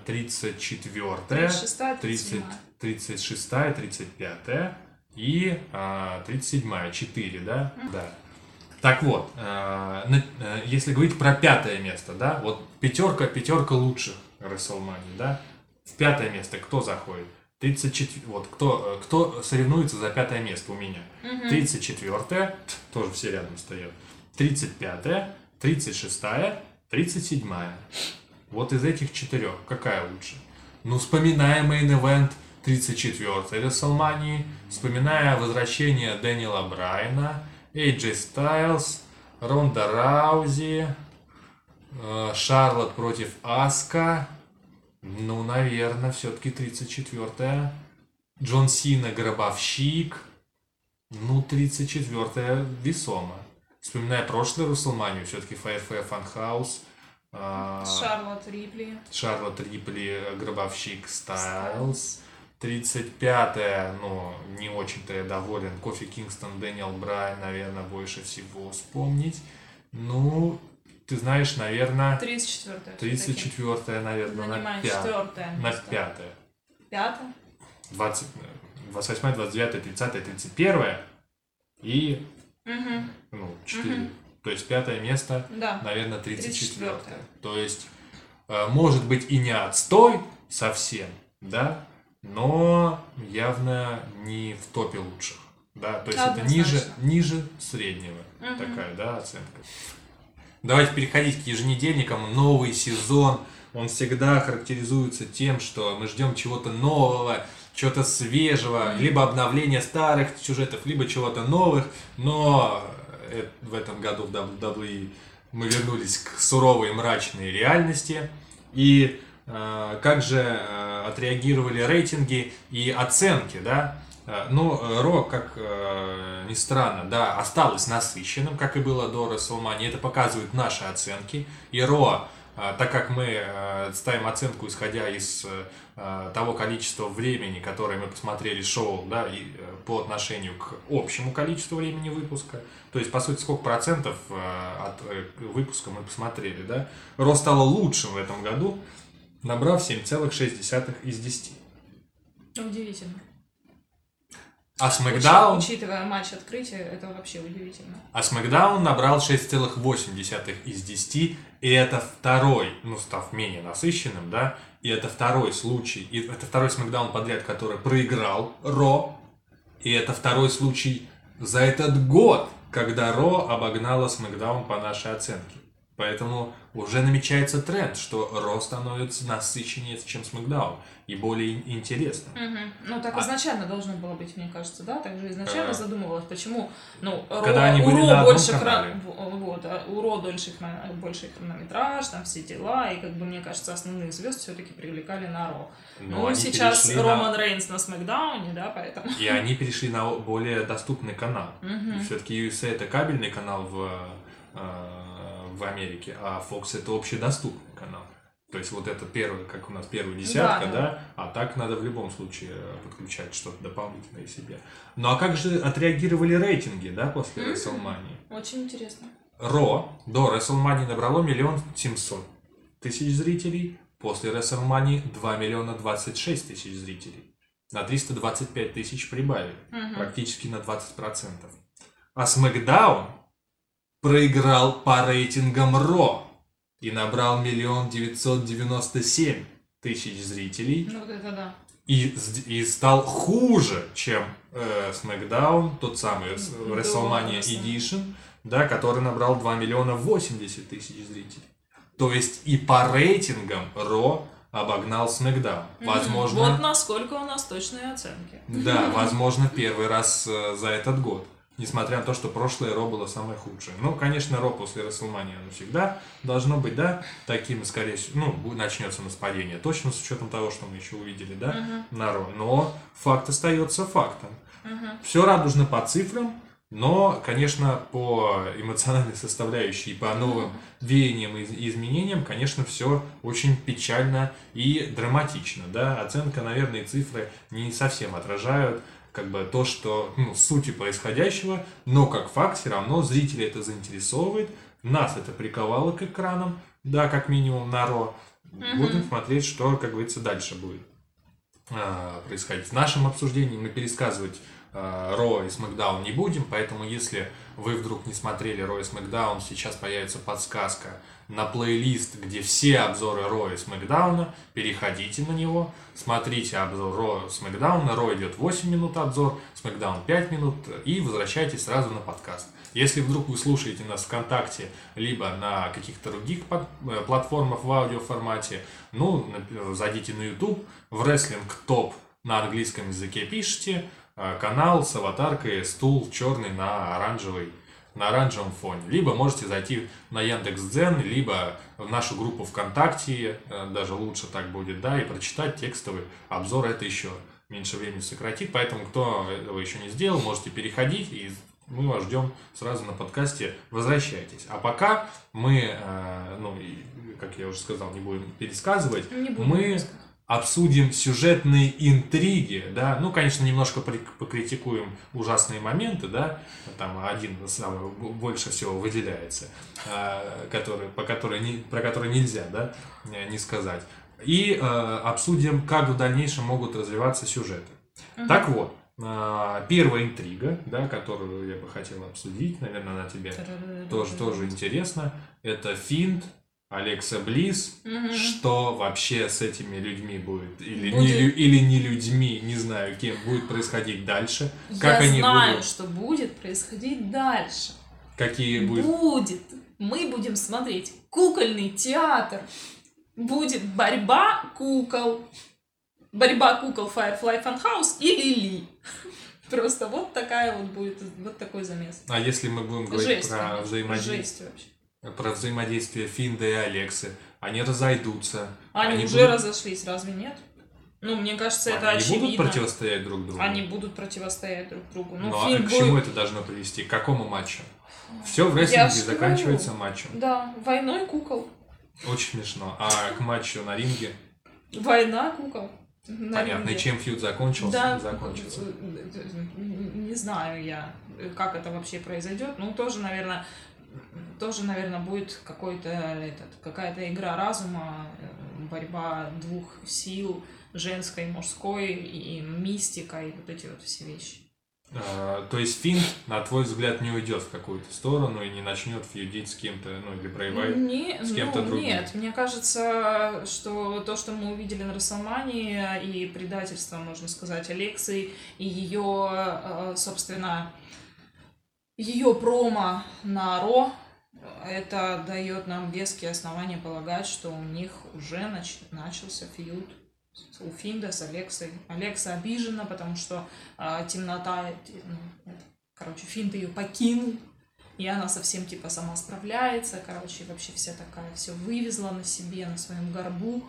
34,
36
30, 36, 35 и а, 37, 4, да? Да. Так вот, а, на- а, если говорить про пятое место, да, вот пятерка, пятерка лучших WrestleMania, да, в пятое место кто заходит? 34, вот кто, э, кто соревнуется за пятое место у меня? 34 тоже все рядом стоят. 35 36 37 Вот из этих четырех какая лучше? Ну, вспоминая main event 34-й WrestleMania, вспоминая возвращение Дэниела Брайна, AJ Styles, Ронда Раузи, э, Шарлот против Аска, ну, наверное, все-таки 34-я. Джон Сина Гробовщик, ну, 34-я весомо. Вспоминая прошлый Руслманию, все-таки ФФ Фанхаус, а,
Шарлотт Рипли.
Шарлотт Рипли, Гробовщик Стайлз. 35-е, ну, не очень-то я доволен. Кофи Кингстон, Дэниел Брайан, наверное, больше всего вспомнить. Ну, ты знаешь, наверное,
34
34-е, наверное, на
Занимает
5
четвертое
На
место.
5
Пятое?
20, 28, 29, 30, 31 и,
Угу.
ну, 4.
Мгм.
То есть пятое место
Да.
наверное, 34
34-е.
То есть, э, может быть, и не отстой совсем, да, но явно не в топе лучших. Да, то есть это ниже,
Однозначно.
ниже среднего
Мгм.
такая, да, оценка. Давайте переходить к еженедельникам. Новый сезон, он всегда характеризуется тем, что мы ждем чего-то нового, чего-то свежего, либо обновления старых сюжетов, либо чего-то новых, но э, в этом году в WWE мы вернулись к суровой мрачной реальности. И э, как же э, отреагировали рейтинги и оценки, да? Э, Ну, э, Ро, как э, ни странно, да, осталось насыщенным, как и было до WrestleMania. Это показывают наши оценки. И Ро, так как мы ставим оценку, исходя из того количества времени, которое мы посмотрели шоу, да, и по отношению к общему количеству времени выпуска, то есть, по сути, сколько процентов от выпуска мы посмотрели, да, Ро стало лучшим в этом году, набрав 7,6 из 10.
Удивительно.
А SmackDown,
Учитывая матч открытия, это вообще удивительно.
а SmackDown набрал 6,8 из 10, и это второй, ну, став менее насыщенным, да, и это второй случай, и это второй SmackDown подряд, который проиграл Ро, и это второй случай за этот год, когда Ро обогнала SmackDown по нашей оценке. Поэтому уже намечается тренд, что Ро становится насыщеннее, чем SmackDown, и более ин- интересным.
Мгм. Ну, так
А-
изначально должно было быть, мне кажется, да? Так же изначально
А.
задумывалось, почему, ну,
Когда
Ро-
они
у
были
Ро больше хрон- вот, а у Ро дольше, больше хронометраж, там все дела, и, как бы, мне кажется, основных звезд все-таки привлекали на Ро.
Но
ну, сейчас
перешли на-
Роман Рейнс на Смакдауне, да, поэтому...
И они перешли на более доступный канал.
Мгм.
Все-таки USA это кабельный канал в, э, в Америке, а Fox это общедоступный канал. То есть вот это первый, как у нас первая десятка,
Да,
да,
да.
а так надо в любом случае э, подключать что-то дополнительное себе. Ну а как же отреагировали рейтинги, да, после
Мгм.
WrestleMania?
Очень интересно.
Ро до WrestleMania набрало миллион семьсот тысяч зрителей, после WrestleMania 2 миллиона 26 тысяч зрителей. На 325 тысяч прибавили
Мгм.
практически на 20%. А SmackDown проиграл по рейтингам Ро и набрал миллион девятьсот девяносто семь тысяч зрителей
Ну, это да.
и, и стал хуже, чем э, SmackDown, тот самый
До
WrestleMania. Edition, да, который набрал 2 миллиона 80 тысяч зрителей. То есть и по рейтингам Ро обогнал SmackDown. Возможно,
Вот насколько у нас точные оценки.
да, возможно, первый раз э, за этот год. Несмотря на то, что прошлое Ро было самое худшее. Ну, конечно, Ро после Расселмании оно всегда должно быть, да, таким, скорее всего, ну, начнется нас падение. Точно с учетом того, что мы еще увидели, да,
Мгм.
на Ро. Но факт остается фактом.
Мгм.
Все радужно по цифрам, но, конечно, по эмоциональной составляющей, по новым веяниям и изменениям, конечно, все очень печально и драматично, да. Оценка, наверное, цифры не совсем отражают как бы то, что, ну, сути происходящего, но как факт все равно зрителей это заинтересовывает, нас это приковало к экранам, да, как минимум на Ро. Будем смотреть, что, как говорится, дальше будет а, происходить. В нашем обсуждении мы пересказывать э, Ро и Смакдаун не будем, поэтому если вы вдруг не смотрели Ро и Смакдаун, сейчас появится подсказка на плейлист, где все обзоры Ро и Смакдауна, переходите на него, смотрите обзор Ро и Смакдауна, Ро идет 8 минут обзор, Смакдаун 5 минут, и возвращайтесь сразу на подкаст. Если вдруг вы слушаете нас ВКонтакте, либо на каких-то других э, платформах в аудиоформате, ну, зайдите на YouTube, в Wrestling Топ на английском языке пишите, э, канал с аватаркой стул черный на оранжевый на оранжевом фоне. Либо можете зайти на Яндекс.Дзен, либо в нашу группу ВКонтакте, э, даже лучше так будет, да, и прочитать текстовый обзор. Это еще меньше времени сократит, поэтому кто этого еще не сделал, можете переходить, и мы вас ждем сразу на подкасте. Возвращайтесь. А пока мы, э, ну, как я уже сказал, не будем пересказывать,
Не буду
мы
пересказывать.
Обсудим сюжетные интриги, да, ну, конечно, немножко покритикуем ужасные моменты, да, там один самый больше всего выделяется, а, который, по которой не, про который нельзя, да, не сказать. И э, обсудим, как в дальнейшем могут развиваться сюжеты. Так вот, а, первая интрига, да, которую я бы хотел обсудить, наверное, она тебе тоже, тоже интересно, это финт Алекса Близ,
Мгм.
что вообще с этими людьми будет, или,
Будет.
Не, или не людьми, не знаю, кем будет происходить дальше, как
Я
они
знаю,
будут,
что будет происходить дальше.
какие будут...
Будет. Мы будем смотреть кукольный театр. Будет борьба кукол. Борьба кукол Firefly Funhouse и Лили. Просто вот такая вот будет, вот такой замес.
А если мы будем говорить
Жесть,
про, взаимодействие,
жесть вообще.
Про взаимодействие Финда и Алексы, они разойдутся.
Они, уже
будут-
разошлись, разве нет? Ну, мне кажется, это
они
очевидно.
будут противостоять друг другу?
Они будут противостоять друг другу. Ну,
Ну, а к чему
будет-
это должно привести? К какому матчу? Все в
ж
заканчивается матчем.
Да, войной кукол.
Очень смешно. А к матчу на ринге,
Война кукол. На
понятно, и
ринге.
чем фьюд закончился,
Да,
закончится.
не знаю я, как это вообще произойдет. Ну, тоже, наверное, тоже, наверное, будет какой-то этот, какая-то игра разума, э, борьба двух сил, женской, мужской, и мистика, и вот эти вот все вещи.
А, то есть Финн, на твой взгляд, не уйдет в какую-то сторону и не начнет фьюдить с кем-то, ну или проявать.
Не,
с кем-то
ну,
другим.
Нет, мне кажется, что то, что мы увидели на Росомании, и предательство, можно сказать, Алексы, и ее, э, собственно, ее промо на Ро, это дает нам веские основания полагать, что у них уже нач- начался фьюд у Финда с Алексой. Алекса обижена, потому что а, темнота, э, ну, это, короче, Финд ее покинул, и она совсем типа сама справляется, короче, вообще вся такая, все вывезла на себе, на своем горбу.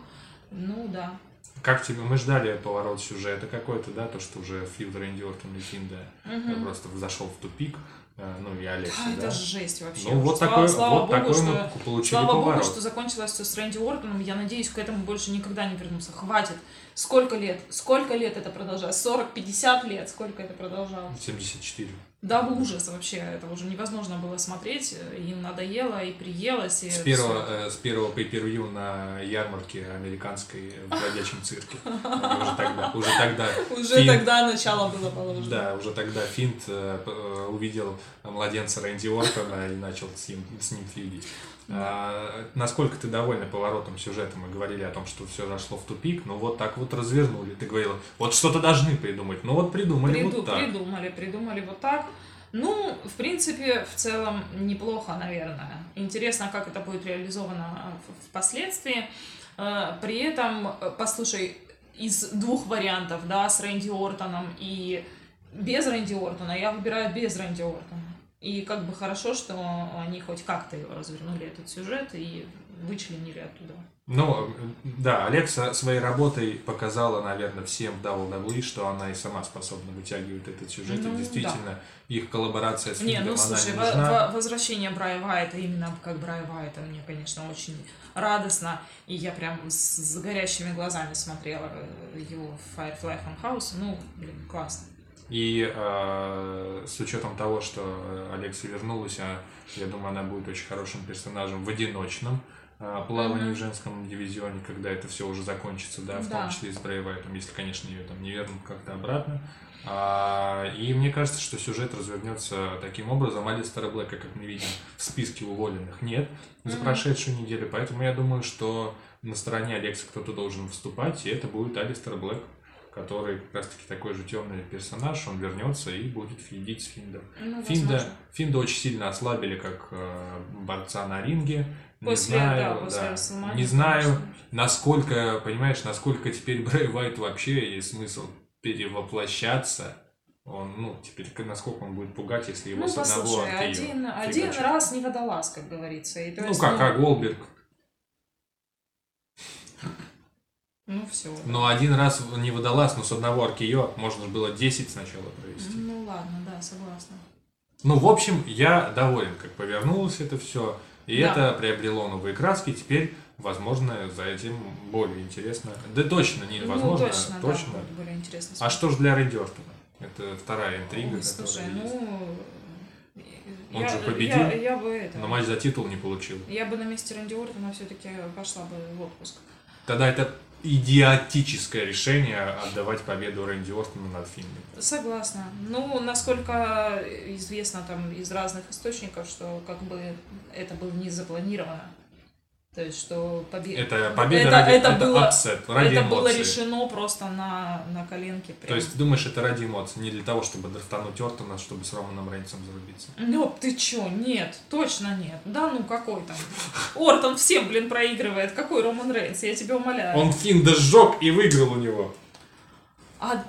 Ну да.
Как тебе, мы ждали поворот сюжета какой-то, да, то, что уже фьюд Рэнди Ортон и Финда
Мгм.
просто зашел в тупик, э, ну и Алекса,
Да,
да.
это жесть вообще.
Ну вот
Слава-
такой,
слава
вот
богу,
такой
что-
мы получили
Слава
поворот.
богу, что закончилось все с Рэнди Ортоном. Я надеюсь, к этому больше никогда не вернуться. Хватит. Сколько лет? Сколько лет это продолжалось? 40-50 лет? Сколько это продолжалось?
74.
Да, ужас вообще. Это уже невозможно было смотреть. Им надоело и приелось. И
С первого, э, с первого pay-per-view на ярмарке американской в бродячем цирке. Уже тогда, уже тогда. [laughs]
Уже тогда начало было положено.
Да, уже тогда Финт э, э, увидел младенца Рэнди Ортона и начал с ним, с ним фьюдить. А, насколько ты довольна поворотом сюжета? Мы говорили о том, что все зашло в тупик, но вот так вот развернули. Ты говорила, вот что-то должны придумать. Ну вот придумали
Приду-
вот так.
Придумали, придумали вот так. Ну, в принципе, в целом неплохо, наверное. Интересно, как это будет реализовано в- впоследствии. Э, При этом, э, послушай, из двух вариантов, да, с Рэнди Ортоном и без Рэнди Ортона, я выбираю без Рэнди Ортона. И как бы хорошо, что они хоть как-то его развернули, этот сюжет, и вычленили оттуда.
Ну, да, Алекса своей работой показала, наверное, всем в WWE, что она и сама способна вытягивать этот сюжет.
Ну,
и действительно, их коллаборация с
Не,
Финдом,
ну
она
слушай,
не нужна.
во- возвращение Брайа Вайта, именно как Брайа Вайта, мне, конечно, очень радостно. И я прям с, с горящими глазами смотрела э, его в Firefly Funhouse. Ну, блин, классно.
И э, с учетом того, что э, Алекса вернулась, а, я думаю, она будет очень хорошим персонажем в одиночном а, плавании
Мгм.
в женском дивизионе, когда это все уже закончится, да, в
Да.
том числе и с Уайтом, если, конечно, ее там не вернут как-то обратно. А, и мне кажется, что сюжет развернется таким образом. Алистера Блэка, как мы видим, в списке уволенных нет за
Мгм.
прошедшую неделю, поэтому я думаю, что на стороне Алекса кто-то должен выступать, и это будет Алистер Блэк, который как раз-таки такой же темный персонаж, он вернется и будет фидить с Финдом.
Ну,
Финда,
возможно.
Финда очень сильно ослабили как э, борца на ринге. Не
После,
знаю,
да, после
да.
Расселмании,
Не знаю,
конечно.
насколько, понимаешь, насколько теперь Брэй Уайт вообще есть смысл перевоплощаться. Он, ну, теперь насколько он будет пугать, если его
Ну,
с одного
послушай, один, один раз не водолаз, как говорится. И,
Ну,
есть,
как, как Голберг.
Ну, все.
Но один раз не водолаз, но с одного аркио можно же было 10 сначала провести.
Ну, ладно, да, согласна.
Ну, в общем, я доволен, как повернулось это все. И
Да.
это приобрело новые краски. Теперь, возможно, за этим более интересно. Да точно, не возможно,
ну, точно,
точно.
да, более интересно.
А что ж для Рэнди Ортона? Это вторая интрига,
Ой, слушай,
которая есть.
ну...
Он
я,
же победил,
Я, я бы это...
Но матч за титул не получил.
Я бы на месте Рэнди Ортона все-таки пошла бы в отпуск.
Тогда это идиотическое решение отдавать победу Рэнди Ортону над Финном.
Согласна. Ну, насколько известно там из разных источников, что как бы это было не запланировано. То есть, что победа...
Это победа
это,
ради
это
это
было,
upset, ради
это было решено просто на, на коленке.
То
прям.
есть, думаешь, это ради эмоций, не для того, чтобы драфтануть Ортона, чтобы с Романом Рейнсом зарубиться.
Ну, ты чё? Нет, точно нет. Да ну, какой там? Ортон всем, блин, проигрывает. Какой Роман Рейнс? Я тебя умоляю.
Он Финда сжег и выиграл у него.
А,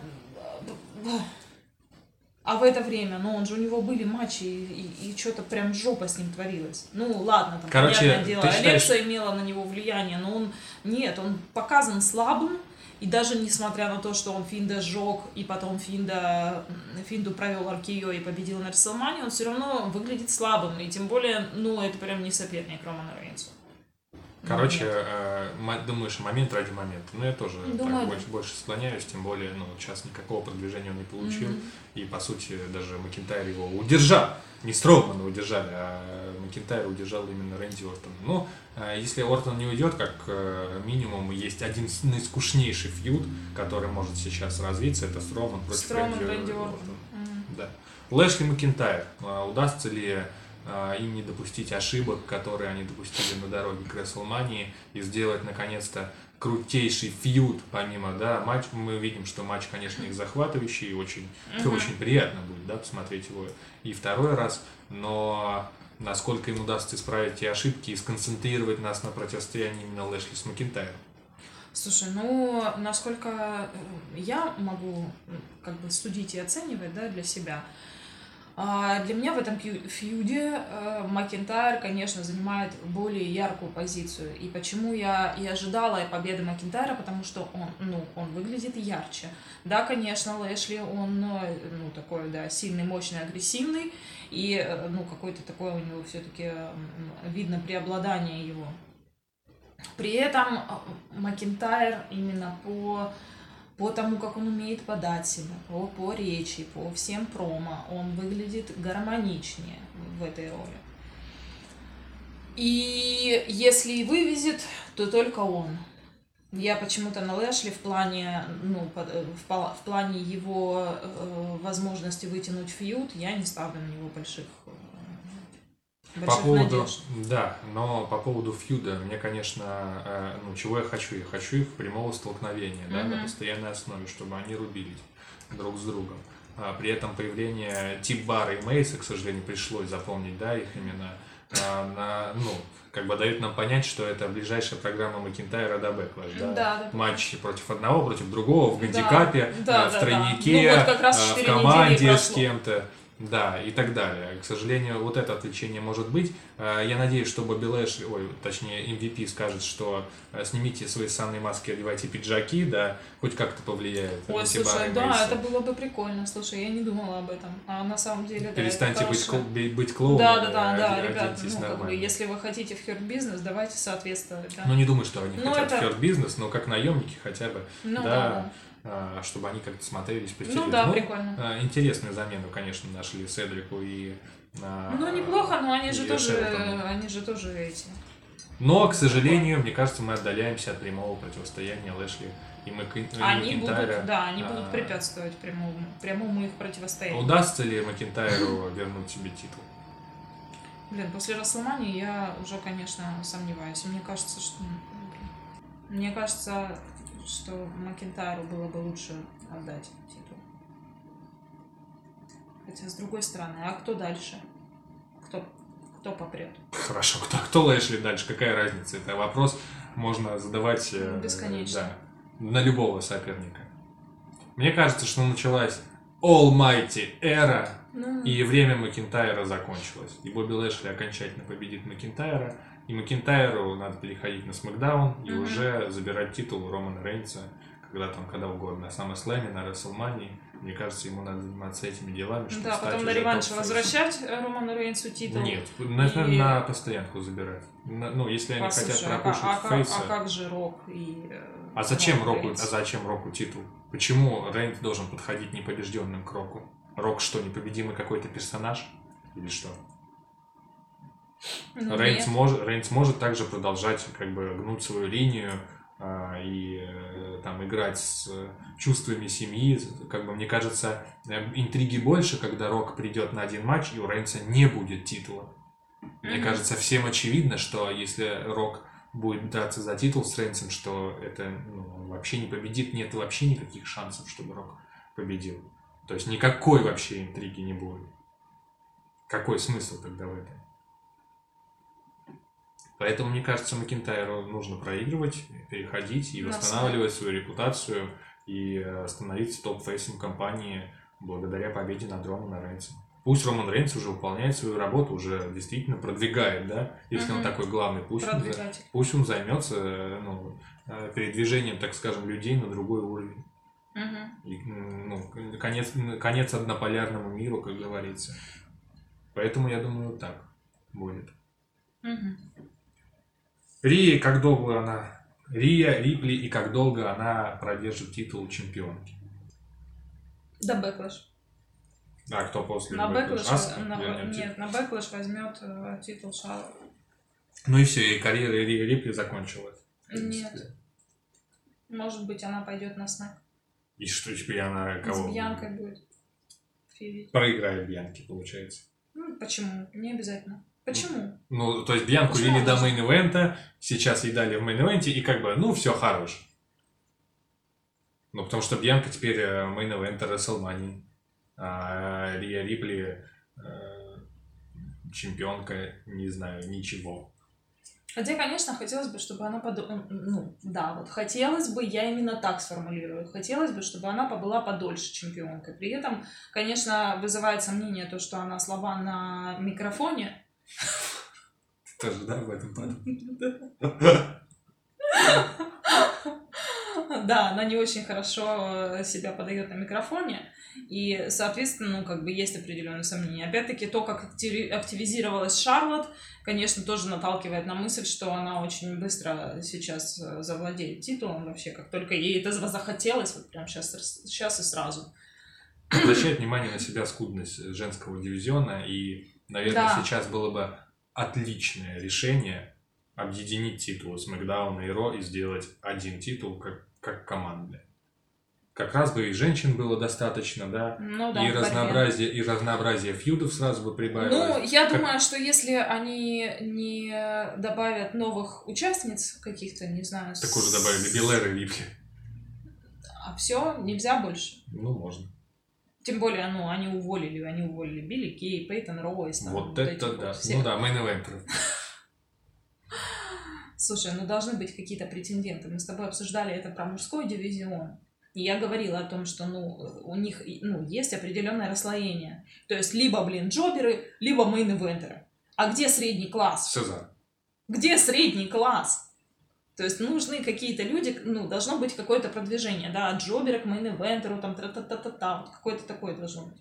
а в это время, ну, он же у него были матчи, и, и, что-то прям жопа с ним творилась. Ну, ладно, там,
Короче,
понятное дело,
считаешь-
Алекса имела на него влияние, но он, нет, он показан слабым, и даже несмотря на то, что он Финда сжег, и потом Финда, Финду провел Аркио и победил на Расселмане, он все равно выглядит слабым, и тем более, ну, это прям не соперник Романа Рейнсу.
Короче, э, думаешь, момент ради момента. Ну, я тоже так
Думаю, да.
больше, больше склоняюсь, тем более, ну, сейчас никакого продвижения он не получил.
Мгм.
И, по сути, даже Макентайр его удержал. Не Строумана удержали, а Макентайр удержал именно Рэнди Ортона. Ну, э, если Ортон не уйдет, как э, минимум, есть один наискучнейший фьюд, который может сейчас развиться, это Строман против
Строман,
Рэнди,
Рэнди
Ортона.
Ортон. Мгм.
Да. Лэшли Макентайр. А, Удастся ли им не допустить ошибок, которые они допустили на дороге к Рестлмании, и сделать наконец-то крутейший фьюд, помимо, да, матч, мы видим, что матч, конечно, их захватывающий, и очень,
Мгм.
очень приятно будет, да, посмотреть его и второй раз, но насколько им удастся исправить те ошибки и сконцентрировать нас на противостоянии именно Лэшли с Макентайром.
Слушай, ну, насколько э, я могу как бы судить и оценивать, да, для себя, а, для меня в этом фью- фьюде э, Макентайр, конечно, занимает более яркую позицию. И почему я и ожидала победы Макентайра, потому что он, ну, он выглядит ярче. Да, конечно, Лэшли, он, э, ну, такой, да, сильный, мощный, агрессивный, и, э, ну, какой-то такой у него все-таки видно преобладание его. При этом Макентайр именно по, по тому, как он умеет подать себя, по, по речи, по всем промо, он выглядит гармоничнее в этой роли. И если и вывезет, то только он. Я почему-то на Лэшли в плане, ну, в, в плане его э, возможности вытянуть фьюд, я не ставлю на него больших, э,
По
больших
поводу,
надежд.
да, но по поводу фьюда, мне, конечно, э, ну, чего я хочу? Я хочу их прямого столкновения, да, на постоянной основе, чтобы они рубились друг с другом. А при этом появление Тибара и Мейса, к сожалению, пришлось запомнить, да, их именно а, на, ну, как бы дают нам понять, что это ближайшая программа Макинтайра до Backlash, да?
Да, да.
Матч против одного, против другого, в гандикапе,
Да,
э, в
да, да.
тройнике,
Ну, вот
э, в команде с кем-то. Да, и так далее. К сожалению, вот это отвлечение может быть. Э, Я надеюсь, что Бобби Лэшли, ой, точнее, MVP скажет, что э, снимите свои санные маски, одевайте пиджаки, да, хоть как-то повлияет.
Ой, слушай, да,
Мейса.
это было бы прикольно. Слушай, я не думала об этом. А на самом деле, да,
Перестаньте быть, кл- быть клоуном.
Да, да, да,
э,
да,
оде-
ребят, ну, как бы, если вы хотите в херт бизнес, давайте соответствовать, да.
Ну, не думаю, что они
Ну,
хотят
это-
в бизнес, но как наемники хотя бы,
Ну,
да,
да,
а, чтобы они как-то смотрелись, притягивались.
Ну да, прикольно.
а, Интересную замену, конечно, нашли Седрику и... а,
Ну, неплохо, но они же тоже,
Шелтону.
они же тоже эти.
Но, к сожалению, мне кажется, мы отдаляемся от прямого противостояния Лэшли и Мак...
Они будут, да, они
А,
будут препятствовать прямому, прямому их противостоянию.
Удастся ли Макинтайру вернуть себе титул?
Блин, после Расселмании я уже, конечно, сомневаюсь. Мне кажется, что... блин, Мне кажется, что Макинтайру было бы лучше отдать титул. Хотя, с другой стороны, а кто дальше? Кто, кто попрет?
Хорошо, кто, кто Лэшли дальше? Какая разница? Это вопрос можно задавать э,
Бесконечно.
да, на любого соперника. Мне кажется, что началась Almighty эра,
Ну,
и время Макинтайра закончилось. И Бобби Лэшли окончательно победит Макинтайра, и Макинтайру надо переходить на Смакдаун и
Мгм.
уже забирать титул у Романа Рейнса, когда там, когда угодно, на SummerSlam, на WrestleMania. Мне кажется, ему надо заниматься этими делами, чтобы
да,
стать
потом на реванш возвращать э, Роману Рейнсу титул.
Нет, на,
И-
на постоянку забирать. На- ну, если они
Послушай,
хотят
а,
пропушить
а как-
фейса.
а как же Рок и... э,
А зачем Року, а зачем Року титул? Почему Рейнс должен подходить непобежденным к Року? Рок что, непобедимый какой-то персонаж? Или что?
Ну,
Рейнс, может, Рейнс может также продолжать как бы гнуть свою линию а, и э, там играть с чувствами семьи. Как бы мне кажется, э, интриги больше, когда Рок придет на один матч и у Рейнса не будет титула. Мне
Мгм.
кажется, всем очевидно, что если Рок будет драться за титул с Рейнсом, что это ну, вообще не победит, нет вообще никаких шансов, чтобы Рок победил. То есть никакой вообще интриги не будет. Какой смысл тогда в этом? Поэтому, мне кажется, Макинтайру нужно проигрывать, переходить и
На
восстанавливать свою репутацию и э, становиться топ-фейсом компании благодаря победе над Романом Рейнсом. Пусть Роман Рейнс уже выполняет свою работу, уже действительно продвигает, да, если он
Мгм.
такой главный, пусть он, пусть он займется э, ну, э, передвижением, так скажем, людей на другой уровень.
Мгм.
И, ну, конец, конец однополярному миру, как говорится. Поэтому я думаю, так будет.
Мгм.
Рия, как долго она... Рия, Рипли и как долго она продержит титул чемпионки.
Да, Backlash.
А кто после?
На Backlash?
Backlash,
на,
вернет титул?
нет, на Backlash возьмет э, титул Шарлот.
Ну и все, и карьера Рии Рипли закончилась.
Нет. Может быть, она пойдет на Smack.
И что теперь она кого?
С Бьянкой будет. фьюдить.
Проиграет Бьянки, получается.
Ну, почему? Не обязательно. Почему?
Ну, то есть Бьянку
Почему
вели до
она
мейн-ивента, сейчас ей дали в мейн-ивенте, и как бы, ну, все хорош. Ну, потому что Бьянка теперь э, мейн-ивента Расселмани, а Рия Рипли э, чемпионка, не знаю, ничего.
Хотя, конечно, хотелось бы, чтобы она подо... Ну, да, вот хотелось бы, я именно так сформулирую. Хотелось бы, чтобы она побыла подольше чемпионкой. При этом, конечно, вызывает сомнение то, что она слаба на микрофоне. [laughs]
Ты тоже, да, об этом подумал? [laughs]
Да, она не очень хорошо э, себя подает на микрофоне, и, соответственно, ну, как бы есть определенные сомнения. Опять-таки, то, как активи- активизировалась Шарлот, конечно, тоже наталкивает на мысль, что она очень быстро сейчас э, завладеет титулом вообще, как только ей это захотелось, вот прям сейчас, сейчас и сразу.
Обращает внимание на себя скудность женского дивизиона, и, наверное,
Да.
сейчас было бы отличное решение объединить титулы Смакдауна и Ро и сделать один титул как, как командный. Как раз бы и женщин было достаточно, да,
Ну да,
и, разнообразие, и разнообразие фьюдов сразу бы прибавилось.
Ну, я
Как-
думаю, что если они не добавят новых участниц каких-то, не знаю,
Так уже добавили Белэр и Рипли.
а все, нельзя больше.
Ну, можно.
Тем более, ну, они уволили, они уволили Билли Кей, Пейтон Ройс. там,
вот
этих
это
вот
да.
всех.
Ну да, мейн эвентеров.
Слушай, ну должны быть какие-то претенденты. Мы с тобой обсуждали это про мужской дивизион. И я говорила о том, что, ну, у них, ну, есть определенное расслоение. То есть, либо, блин, джоберы, либо мейн-ивентеры. А где средний класс?
Сезар.
Где средний класс? То есть нужны какие-то люди, ну, должно быть какое-то продвижение, да, от джобера к мейн-ивентеру, там, тра-та-та-та-та, вот какое-то такое должно быть.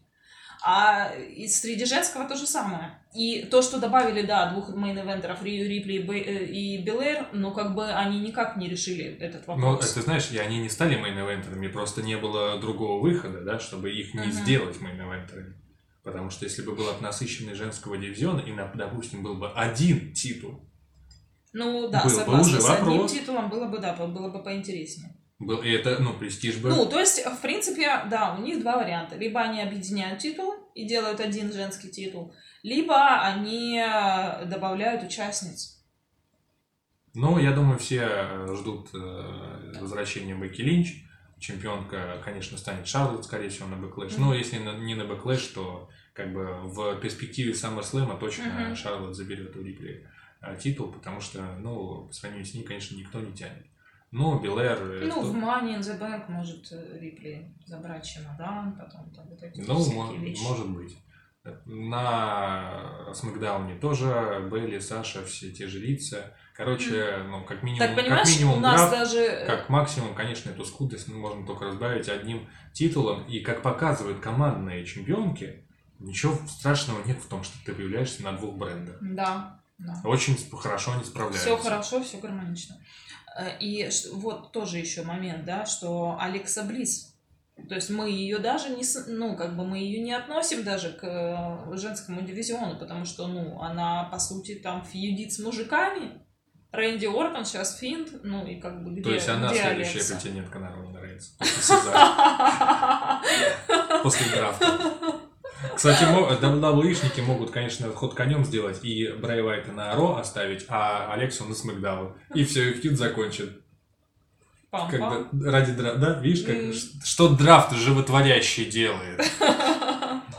А и среди женского то же самое. И то, что добавили, да, двух мейн-ивентеров, Рию Рипли и, э, Белэр, ну, как бы они никак не решили этот
Ну,
вопрос.
это знаешь, и они не стали мейн-эвентерами, просто не было другого выхода, да, чтобы их не
Мгм.
сделать мейн-эвентерами. Потому что если бы был от насыщенный женского дивизиона, и, допустим, был бы один титул,
Ну да,
Был бы
согласна,
уже
с одним
вопрос.
титулом было бы, да, было бы поинтереснее.
Был, и это, ну, престиж бы.
Ну, то есть, в принципе, да, у них два варианта. Либо они объединяют титулы и делают один женский титул, либо они э, добавляют участниц.
Но я думаю, все э, ждут э, возвращения Бекки Линч. Чемпионка, конечно, станет Шарлотт, скорее всего, на Backlash. Но
Мгм.
если не на Backlash, то как бы в перспективе SummerSlam точно
Мгм.
Шарлотт заберет у Рипли э, титул, потому что, ну, по сравнению с ним, конечно, никто не тянет. Но Белэр... э,
Ну,
то-
в Money in the Bank может э, Рипли забрать чемодан, потом там вот эти
Ну, мо-
вещи.
может быть. На Смакдауне тоже Белли, Саша, все те же лица. Короче, ну, как минимум,
Так,
как минимум
у нас
драфт,
даже... э,
как максимум, конечно, эту скудость ну, можно только разбавить одним титулом. И как показывают командные чемпионки, ничего страшного нет в том, что ты появляешься на двух брендах.
Да, да.
Очень хорошо они справляются.
Все хорошо, все гармонично. Э, И вот тоже еще момент, да, что Алекса Близ, то есть мы ее даже не, ну, как бы мы ее не относим даже к э, женскому дивизиону, потому что, ну, она, по сути, там фьюдит с мужиками. Рэнди Ортон сейчас финт, ну, и как бы где
То есть она
где
следующая
Алекса?
претендентка на. После Сезара, [laughs] после драфта. Кстати, WWE-шники могут, конечно, ход конем сделать и Брэй Уайта на Ро оставить, а Алексу на Смакдаун. И все, и фьюд.
Пам-пам.
Когда, ради драфта, да? Видишь, как, ш- что драфт животворящий делает?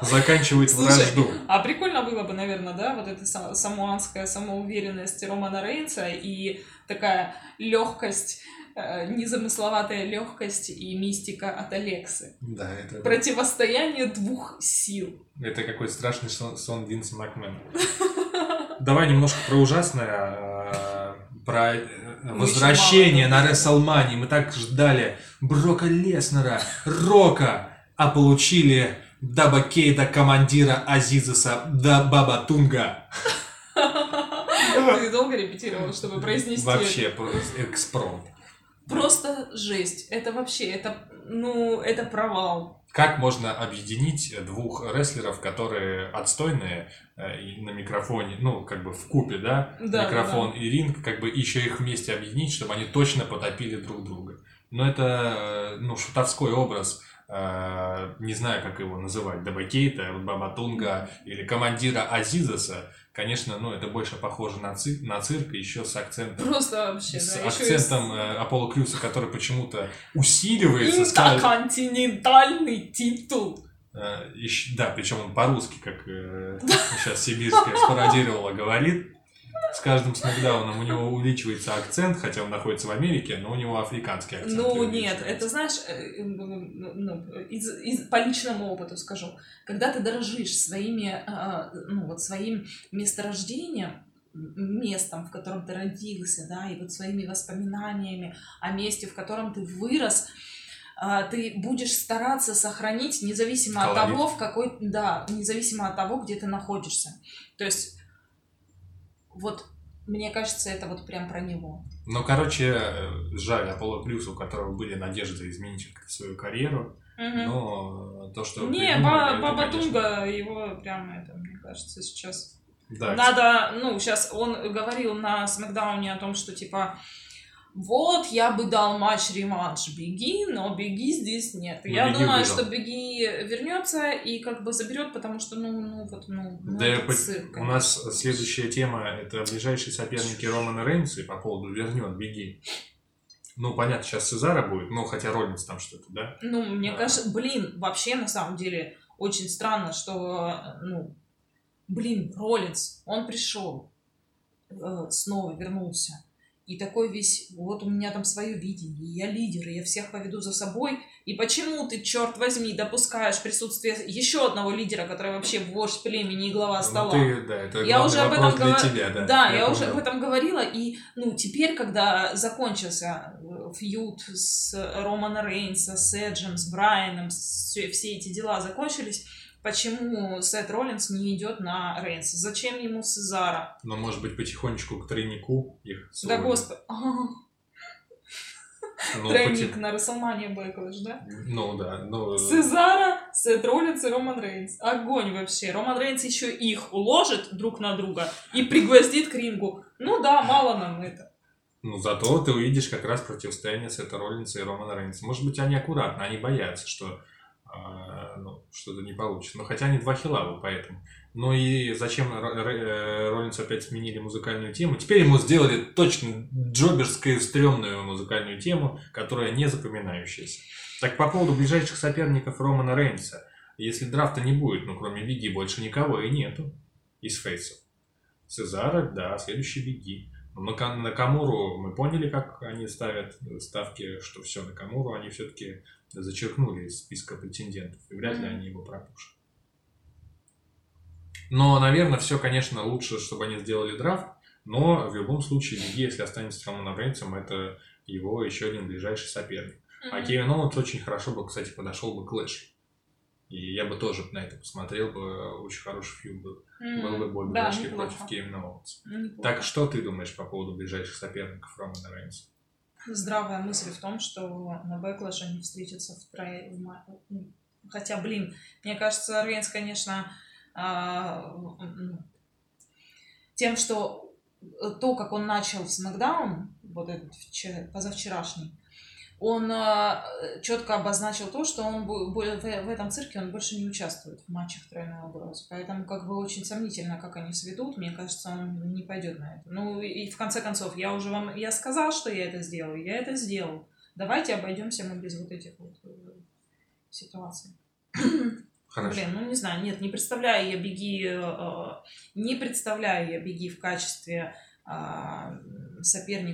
Заканчивает
Слушай,
вражду.
А прикольно было бы, наверное, да, вот эта са- самуанская самоуверенность Романа Рейнса и такая легкость, незамысловатая легкость и мистика от Алексы.
Да, это,
Противостояние двух сил.
это какой страшный сон, сон Винса Макмена. [laughs] Давай немножко про ужасное, а, про э, возвращение на Рестлмании. Мы так ждали Брока Леснера, Рока, а получили Даба Кейда, командира Азизеса, да Баба Тунга. [laughs]
Ты долго репетировал, чтобы произнести
Вообще, экспромт.
Просто жесть. Это вообще, это, ну, это провал.
Как можно объединить двух рестлеров, которые отстойные э, на микрофоне, ну, как бы в купе, да,
Да,
микрофон и ринг, как бы еще их вместе объединить, чтобы они точно потопили друг друга. Но это, э, ну, шутовской образ, э, не знаю, как его называть, Дабакейта, Бабатунга или командира Азизаса, конечно, ну, это больше похоже на, ци- на цирк, еще с акцентом
Просто вообще,
с
да. еще и
акцентом э, Аполло Крюса, который почему-то усиливается.
Интерконтинентальный титул.
Э, ищ- Да, причем он по-русски, как э, сейчас сибирская спародировала, говорит. С каждым смакдауном у него увеличивается акцент, хотя он находится в Америке, но у него африканский акцент.
Ну, нет, это, знаешь, э, ну, из, из- по личному опыту скажу, когда ты дорожишь своими, а, ну, вот своим месторождением, местом, в котором ты родился, да, и вот своими воспоминаниями о месте, в котором ты вырос, а, ты будешь стараться сохранить, независимо от
Колорит.
того, в какой, да, независимо от того, где ты находишься. То есть, вот, мне кажется, это вот прям про него.
Ну, короче, э, жаль Аполло Плюс, у которого были надежды изменить свою карьеру,
Мгм.
но то, что...
Не, Ба- Баба
конечно,
Тунга, его прям это, мне кажется, сейчас.
Да,
Надо, ну, сейчас он говорил на Смакдауне о том, что типа вот, я бы дал матч-реванш Беги, но Беги здесь нет.
Ну,
я
Бигги
думаю,
выиграл.
что Беги вернется и как бы заберет, потому что, ну, ну, вот, ну, ну,
Да,
это
по-
цирк,
у нас следующая тема это ближайшие соперники Романа Рейнса и по поводу вернет Беги. Ну, понятно, сейчас Сезара будет, ну, хотя Роллинс там что-то, да?
Ну, мне
Да.
кажется, блин, вообще на самом деле очень странно, что, ну, блин, Роллинс, он пришел, э, снова вернулся. И такой весь, вот у меня там свое видение, я лидер, и я всех поведу за собой. И почему ты, черт возьми, допускаешь присутствие еще одного лидера, который вообще вождь племени и глава
Ну,
стола?
ты, да, это
Я уже об этом говор-
тебя, да.
Да, я, уже
понял.
об этом говорила, и ну теперь, когда закончился э, фьюд с Романа Рейнса, с Эджем, с Брайаном, все, все эти дела закончились, почему Сет Роллинс не идет на Рейнса? Зачем ему Сезара?
Но, может быть, потихонечку к тройнику их
Да господи. [laughs]
Ну,
Тройник на WrestleMania Backlash, да?
Ну да, ну...
Сезара, Сет Роллинс и Роман Рейнс. Огонь вообще. Роман Рейнс еще их уложит друг на друга и пригвоздит к рингу. Ну да, мало нам это.
Ну, зато ты увидишь как раз противостояние Сета Роллинса и Романа Рейнса. Может быть, они аккуратно, они боятся, что а, ну, что-то не получится. Но хотя они два хилавы, поэтому. Ну и зачем э, Роллинсу опять сменили музыкальную тему? Теперь ему сделали точно джоберскую, стрёмную музыкальную тему, которая не запоминающаяся. Так по поводу ближайших соперников Романа Рейнса. Если драфта не будет, ну кроме Биги больше никого и нету из фейсов. Сезара, да, следующий Биги. Но на, на Камуру мы поняли, как они ставят ставки, что все, на Камуру они все-таки зачеркнули из списка претендентов. И вряд ли они его пропушат. Но, наверное, все, конечно, лучше, чтобы они сделали драфт. Но в любом случае, если останется с Романом Рейнсом, это его еще один ближайший соперник. А Кевин Оуэнс очень хорошо бы, кстати, подошел бы к Лэшли. И я бы тоже на это посмотрел бы, очень хороший feud был.
М,
Был бы Бобби
да,
Лэшли против Кевина Оуэнса.
Неплохо.
Так что ты думаешь по поводу ближайших соперников Романа Рейнса?
Здравая мысль в том, что на Backlash они встретятся втроем. Хотя, блин, мне кажется, Рейнс, конечно, а, тем, что то, как он начал в Смакдаун, вот этот вчера- позавчерашний, он четко обозначил то, что он в, этом цирке он больше не участвует в матчах тройной угрозы. Поэтому как бы очень сомнительно, как они сведут. Мне кажется, он не пойдет на это. Ну и, в конце концов, я уже вам, я сказал, что я это сделаю, я это сделал. Давайте обойдемся мы без вот этих вот э, ситуаций.
Хорошо.
Блин, ну не знаю, нет, не представляю я беги, э, э, не представляю я беги в качестве а, соперника